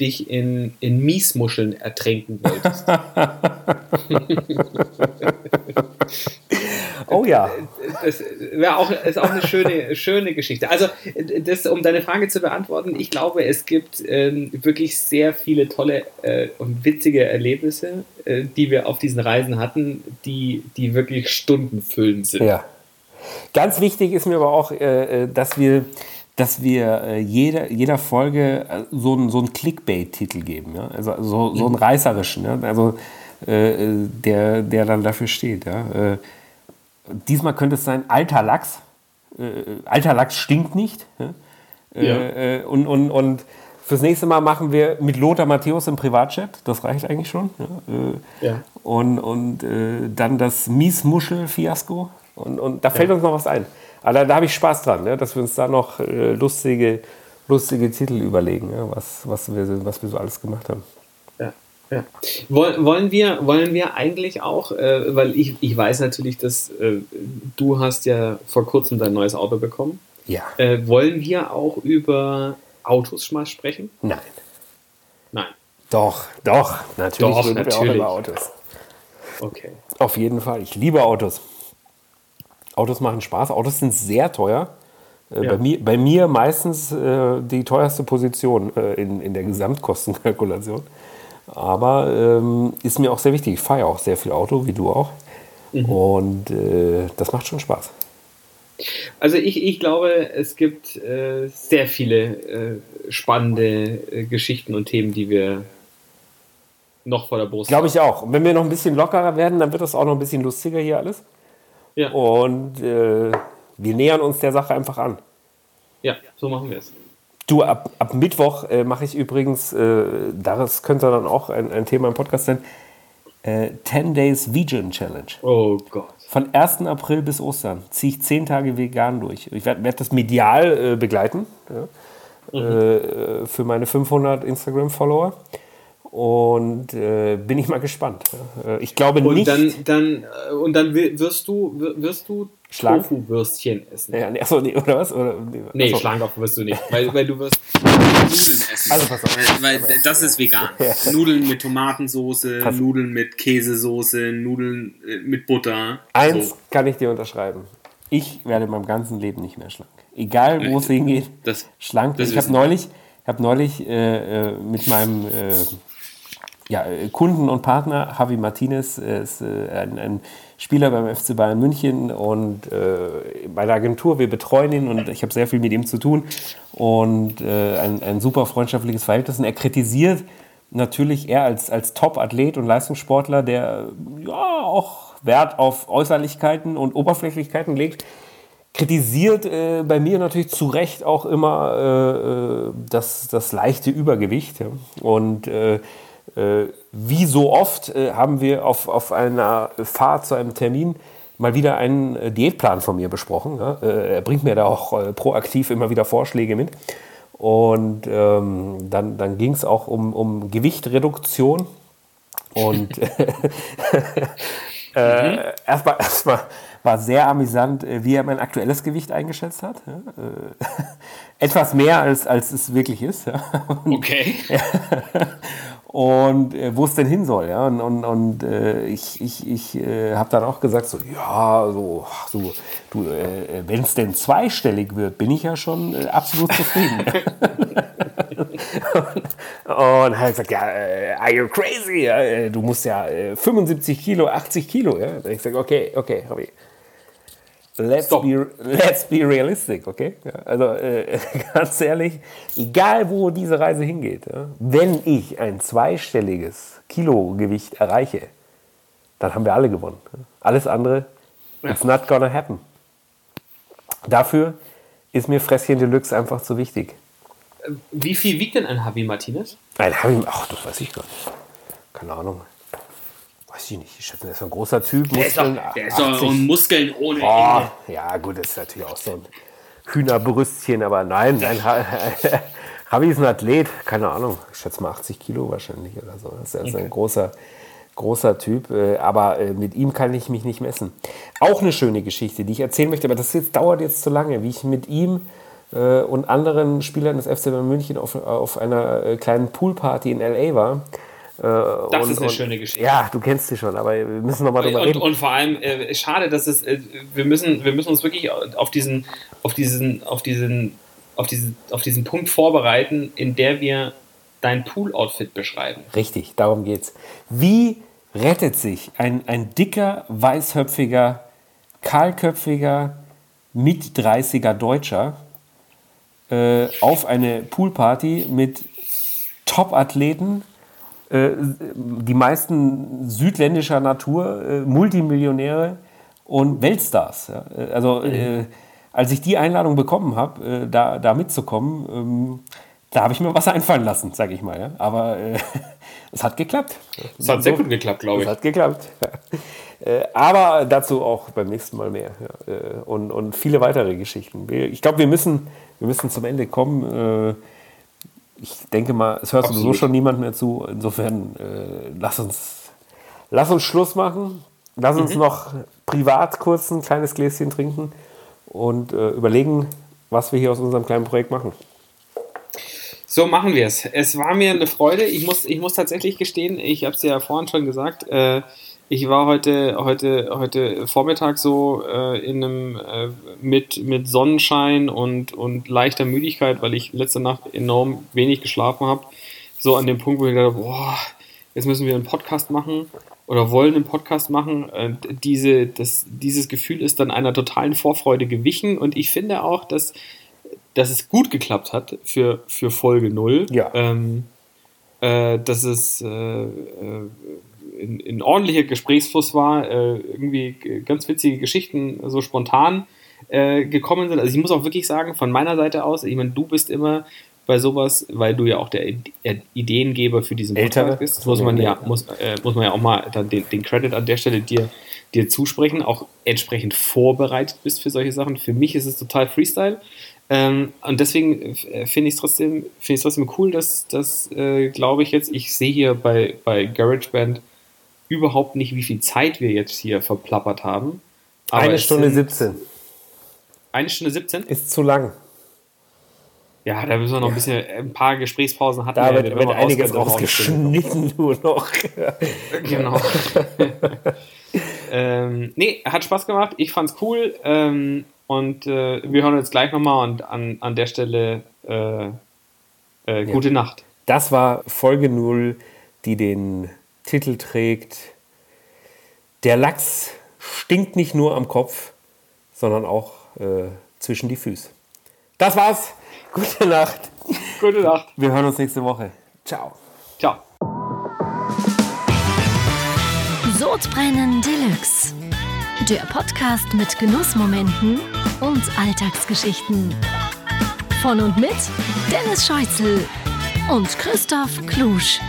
Speaker 2: dich in, in Miesmuscheln ertränken wolltest. (laughs) (laughs)
Speaker 1: oh ja.
Speaker 2: Das wäre auch, ist auch eine schöne, schöne Geschichte. Also, das, um deine Frage zu beantworten, ich glaube, es gibt ähm, wirklich sehr viele tolle äh, und witzige Erlebnisse, äh, die wir auf diesen Reisen hatten, die, die wirklich stundenfüllend sind.
Speaker 1: Ja. Ganz wichtig ist mir aber auch, äh, äh dass wir dass wir äh, jeder, jeder Folge äh, so einen so Clickbait-Titel geben. Ja? Also so, so einen mhm. reißerischen, ja? also, äh, äh, der, der dann dafür steht. Ja? Äh, diesmal könnte es sein, alter Lachs. Äh, alter Lachs stinkt nicht. Ja? ja. und, und, und fürs nächste Mal machen wir mit Lothar Matthäus im Privatchat. Das reicht eigentlich schon. Ja? ja. Und, und dann das Miesmuschel-Fiasko. Und, und da fällt uns noch was ein. Aber da, da habe ich Spaß dran, ne? dass wir uns da noch äh, lustige, lustige Titel überlegen, ja? was, was, wir, was wir so alles gemacht haben.
Speaker 2: Ja. Wollen, wir, wollen wir eigentlich auch, äh, weil ich, ich weiß natürlich, dass äh, du hast ja vor kurzem dein neues Auto bekommen.
Speaker 1: Ja.
Speaker 2: Äh, wollen wir auch über Autos mal sprechen?
Speaker 1: Nein.
Speaker 2: Nein.
Speaker 1: Doch, doch, natürlich doch, natürlich. wir auch über Autos.
Speaker 2: Okay.
Speaker 1: Auf jeden Fall. Ich liebe Autos. Autos machen Spaß. Autos sind sehr teuer. Äh, ja. Bei, mir, bei mir meistens äh, die teuerste Position äh, in, in der Gesamtkostenkalkulation. Aber ähm, ist mir auch sehr wichtig. Ich fahre ja auch sehr viel Auto, wie du auch. Mhm. Und äh, das macht schon Spaß.
Speaker 2: Also ich, ich glaube, es gibt äh, sehr viele äh, spannende Geschichten und Themen, die wir noch vor der Brust
Speaker 1: haben. Glaube ich auch. Und wenn wir noch ein bisschen lockerer werden, dann wird das auch noch ein bisschen lustiger hier alles.
Speaker 2: Ja.
Speaker 1: Und äh, wir nähern uns der Sache einfach an.
Speaker 2: Ja, so machen wir es.
Speaker 1: Du, ab, ab Mittwoch äh, mache ich übrigens, äh, das könnte dann auch ein, ein Thema im Podcast sein, äh, 10 Days Vegan Challenge.
Speaker 2: Oh Gott.
Speaker 1: Von 1. April bis Ostern ziehe ich 10 Tage vegan durch. Ich werde werd das medial äh, begleiten ja, mhm. Äh, für meine 500 Instagram-Follower. Und äh, bin ich mal gespannt. Äh, ich glaube
Speaker 2: und
Speaker 1: nicht.
Speaker 2: Dann, dann, äh, und dann wirst du, wirst du Tofu-Würstchen essen.
Speaker 1: Ja, nee, achso, nee, oder was? Oder,
Speaker 2: nee, nee Schlankopf wirst du nicht. Weil, weil du wirst Nudeln essen.
Speaker 1: Also pass auf.
Speaker 2: Weil, weil das ist vegan. Ja. Nudeln mit Tomatensoße, pass. Nudeln mit Käsesoße, Nudeln äh, mit Butter.
Speaker 1: Eins so. kann ich dir unterschreiben. Ich werde in meinem ganzen Leben nicht mehr schlank. Egal, wo es hingeht.
Speaker 2: Das,
Speaker 1: schlank. Das ich habe neulich, hab neulich äh, mit meinem ja, äh, Kunden und Partner, Javi Martinez ist äh, ein, ein, Spieler beim FC Bayern München und äh, bei der Agentur, wir betreuen ihn und ich habe sehr viel mit ihm zu tun und äh, ein, ein super freundschaftliches Verhältnis. Und er kritisiert natürlich er als, als Top-Athlet und Leistungssportler, der ja auch Wert auf Äußerlichkeiten und Oberflächlichkeiten legt, kritisiert äh, bei mir natürlich zu Recht auch immer äh, das, das leichte Übergewicht. Und äh, äh, wie so oft äh, haben wir auf, auf einer Fahrt zu einem Termin mal wieder einen äh, Diätplan von mir besprochen. Ja? er bringt mir da auch proaktiv immer wieder Vorschläge mit. Und ähm, dann, dann ging es auch um, um Gewichtreduktion. Und (laughs) (laughs) äh, mhm. erstmal, erstmal war sehr amüsant, wie er mein aktuelles Gewicht eingeschätzt hat. Ja? (laughs) etwas mehr, als, als es wirklich ist. Ja?
Speaker 2: Okay
Speaker 1: und äh, wo es denn hin soll. Ja? Und, und, und äh, ich, ich, ich äh, habe dann auch gesagt, so, ja, so, so du, äh, wenn es denn zweistellig wird, bin ich ja schon äh, absolut zufrieden. und, (laughs) und hat gesagt, ja, äh, are you crazy? Ja? Du musst ja 75 Kilo, 80 Kilo. Ja? Und ich sage, okay, okay, habe ich. Let's be, let's be realistic, okay? Ja, also äh, (laughs) ganz ehrlich, egal wo diese Reise hingeht, ja, wenn ich ein zweistelliges Kilogewicht erreiche, dann haben wir alle gewonnen. Alles andere, it's not gonna happen. Dafür ist mir Fresschen Deluxe einfach zu wichtig.
Speaker 2: Wie viel wiegt denn ein Javi Martinez?
Speaker 1: Ein Javi, ach, das weiß ich gar nicht. Keine Ahnung weiß ich nicht, ich schätze, der ist ein großer Typ.
Speaker 2: Der Muskeln, ist doch, der ist doch Muskeln ohne
Speaker 1: oh, Ende. Ja, gut, das ist natürlich auch so ein Hühnerbrüstchen, aber nein, nein, (laughs) Ravi ist ein Athlet, keine Ahnung, ich schätze mal 80 Kilo wahrscheinlich oder so. Das ist okay. ein großer, großer Typ, äh, aber äh, mit ihm kann ich mich nicht messen. Auch eine schöne Geschichte, die ich erzählen möchte, aber das jetzt, dauert jetzt zu lange, wie ich mit ihm äh, und anderen Spielern des FC Bayern München auf, auf einer kleinen Poolparty in L.A. war.
Speaker 2: Äh, das und, ist eine und, schöne Geschichte.
Speaker 1: Ja, du kennst sie schon, aber wir müssen nochmal drüber
Speaker 2: und,
Speaker 1: reden.
Speaker 2: Und vor allem, äh, schade, dass es, äh, wir, müssen, wir müssen uns wirklich auf diesen, auf diesen, auf diesen, auf diesen, auf diesen Punkt vorbereiten, in der wir dein Pool-Outfit beschreiben.
Speaker 1: Richtig, darum geht's. Wie rettet sich ein, ein dicker, weißhöpfiger, kahlköpfiger, mit 30er Deutscher äh, auf eine Poolparty mit Top-Athleten, die meisten südländischer Natur, äh, Multimillionäre und Weltstars. Äh, also äh, als ich die Einladung bekommen habe, äh, da, da mitzukommen, ähm, da habe ich mir was einfallen lassen, sage ich mal. Aber (laughs) es hat geklappt.
Speaker 2: Es hat sehr gut geklappt, glaube ich.
Speaker 1: Es hat geklappt. aber dazu auch beim nächsten Mal mehr. Und, und viele weitere Geschichten. Ich glaube, wir müssen, wir müssen zum Ende kommen ich denke mal, es hört Absolut. sowieso schon niemand mehr zu. Insofern äh, lass, uns, lass uns Schluss machen. Lass uns mhm. noch privat kurz ein kleines Gläschen trinken und äh, überlegen, was wir hier aus unserem kleinen Projekt machen.
Speaker 2: So machen wir es. Es war mir eine Freude. Ich muss, ich muss tatsächlich gestehen, ich habe es ja vorhin schon gesagt, äh, ich war heute, heute, heute Vormittag so äh, in einem äh, mit, mit Sonnenschein und, und leichter Müdigkeit, weil ich letzte Nacht enorm wenig geschlafen habe. So an dem Punkt, wo ich dachte, boah, jetzt müssen wir einen Podcast machen oder wollen einen Podcast machen. Äh, diese, das, dieses Gefühl ist dann einer totalen Vorfreude gewichen und ich finde auch, dass, dass es gut geklappt hat für, für Folge 0.
Speaker 1: Ja.
Speaker 2: Ähm, äh, dass es äh, äh in, in ordentlicher Gesprächsfluss war, äh, irgendwie ganz witzige Geschichten so spontan äh, gekommen sind. Also ich muss auch wirklich sagen, von meiner Seite aus, ich meine, du bist immer bei sowas, weil du ja auch der Ideengeber für diesen
Speaker 1: Podcast
Speaker 2: bist, muss man ja, muss, äh, muss man ja auch mal dann den, den Credit an der Stelle dir, dir zusprechen, auch entsprechend vorbereitet bist für solche Sachen. Für mich ist es total Freestyle. Ähm, und deswegen äh, finde ich es trotzdem, trotzdem cool, dass, dass äh, glaube ich jetzt, ich sehe hier bei, bei GarageBand überhaupt nicht, wie viel Zeit wir jetzt hier verplappert haben.
Speaker 1: Aber eine Stunde 17.
Speaker 2: Eine Stunde 17?
Speaker 1: Ist zu lang.
Speaker 2: Ja, da müssen wir noch ein bisschen, ein paar Gesprächspausen hatten.
Speaker 1: Da wird, wird einiges rausgeschnitten (laughs) nur noch.
Speaker 2: genau. (laughs) ähm, nee, hat Spaß gemacht. Ich fand's cool. Ähm, und äh, wir hören jetzt gleich nochmal und an, an der Stelle äh, äh, gute ja. Nacht.
Speaker 1: Das war Folge 0, die den Titel trägt, der Lachs stinkt nicht nur am Kopf, sondern auch äh, zwischen die Füße. Das war's. Gute Nacht.
Speaker 2: Gute Nacht.
Speaker 1: Wir hören uns nächste Woche. Ciao.
Speaker 2: Ciao.
Speaker 3: Sodbrennen Deluxe. Der Podcast mit Genussmomenten und Alltagsgeschichten. Von und mit Dennis Scheuzel und Christoph Klusch.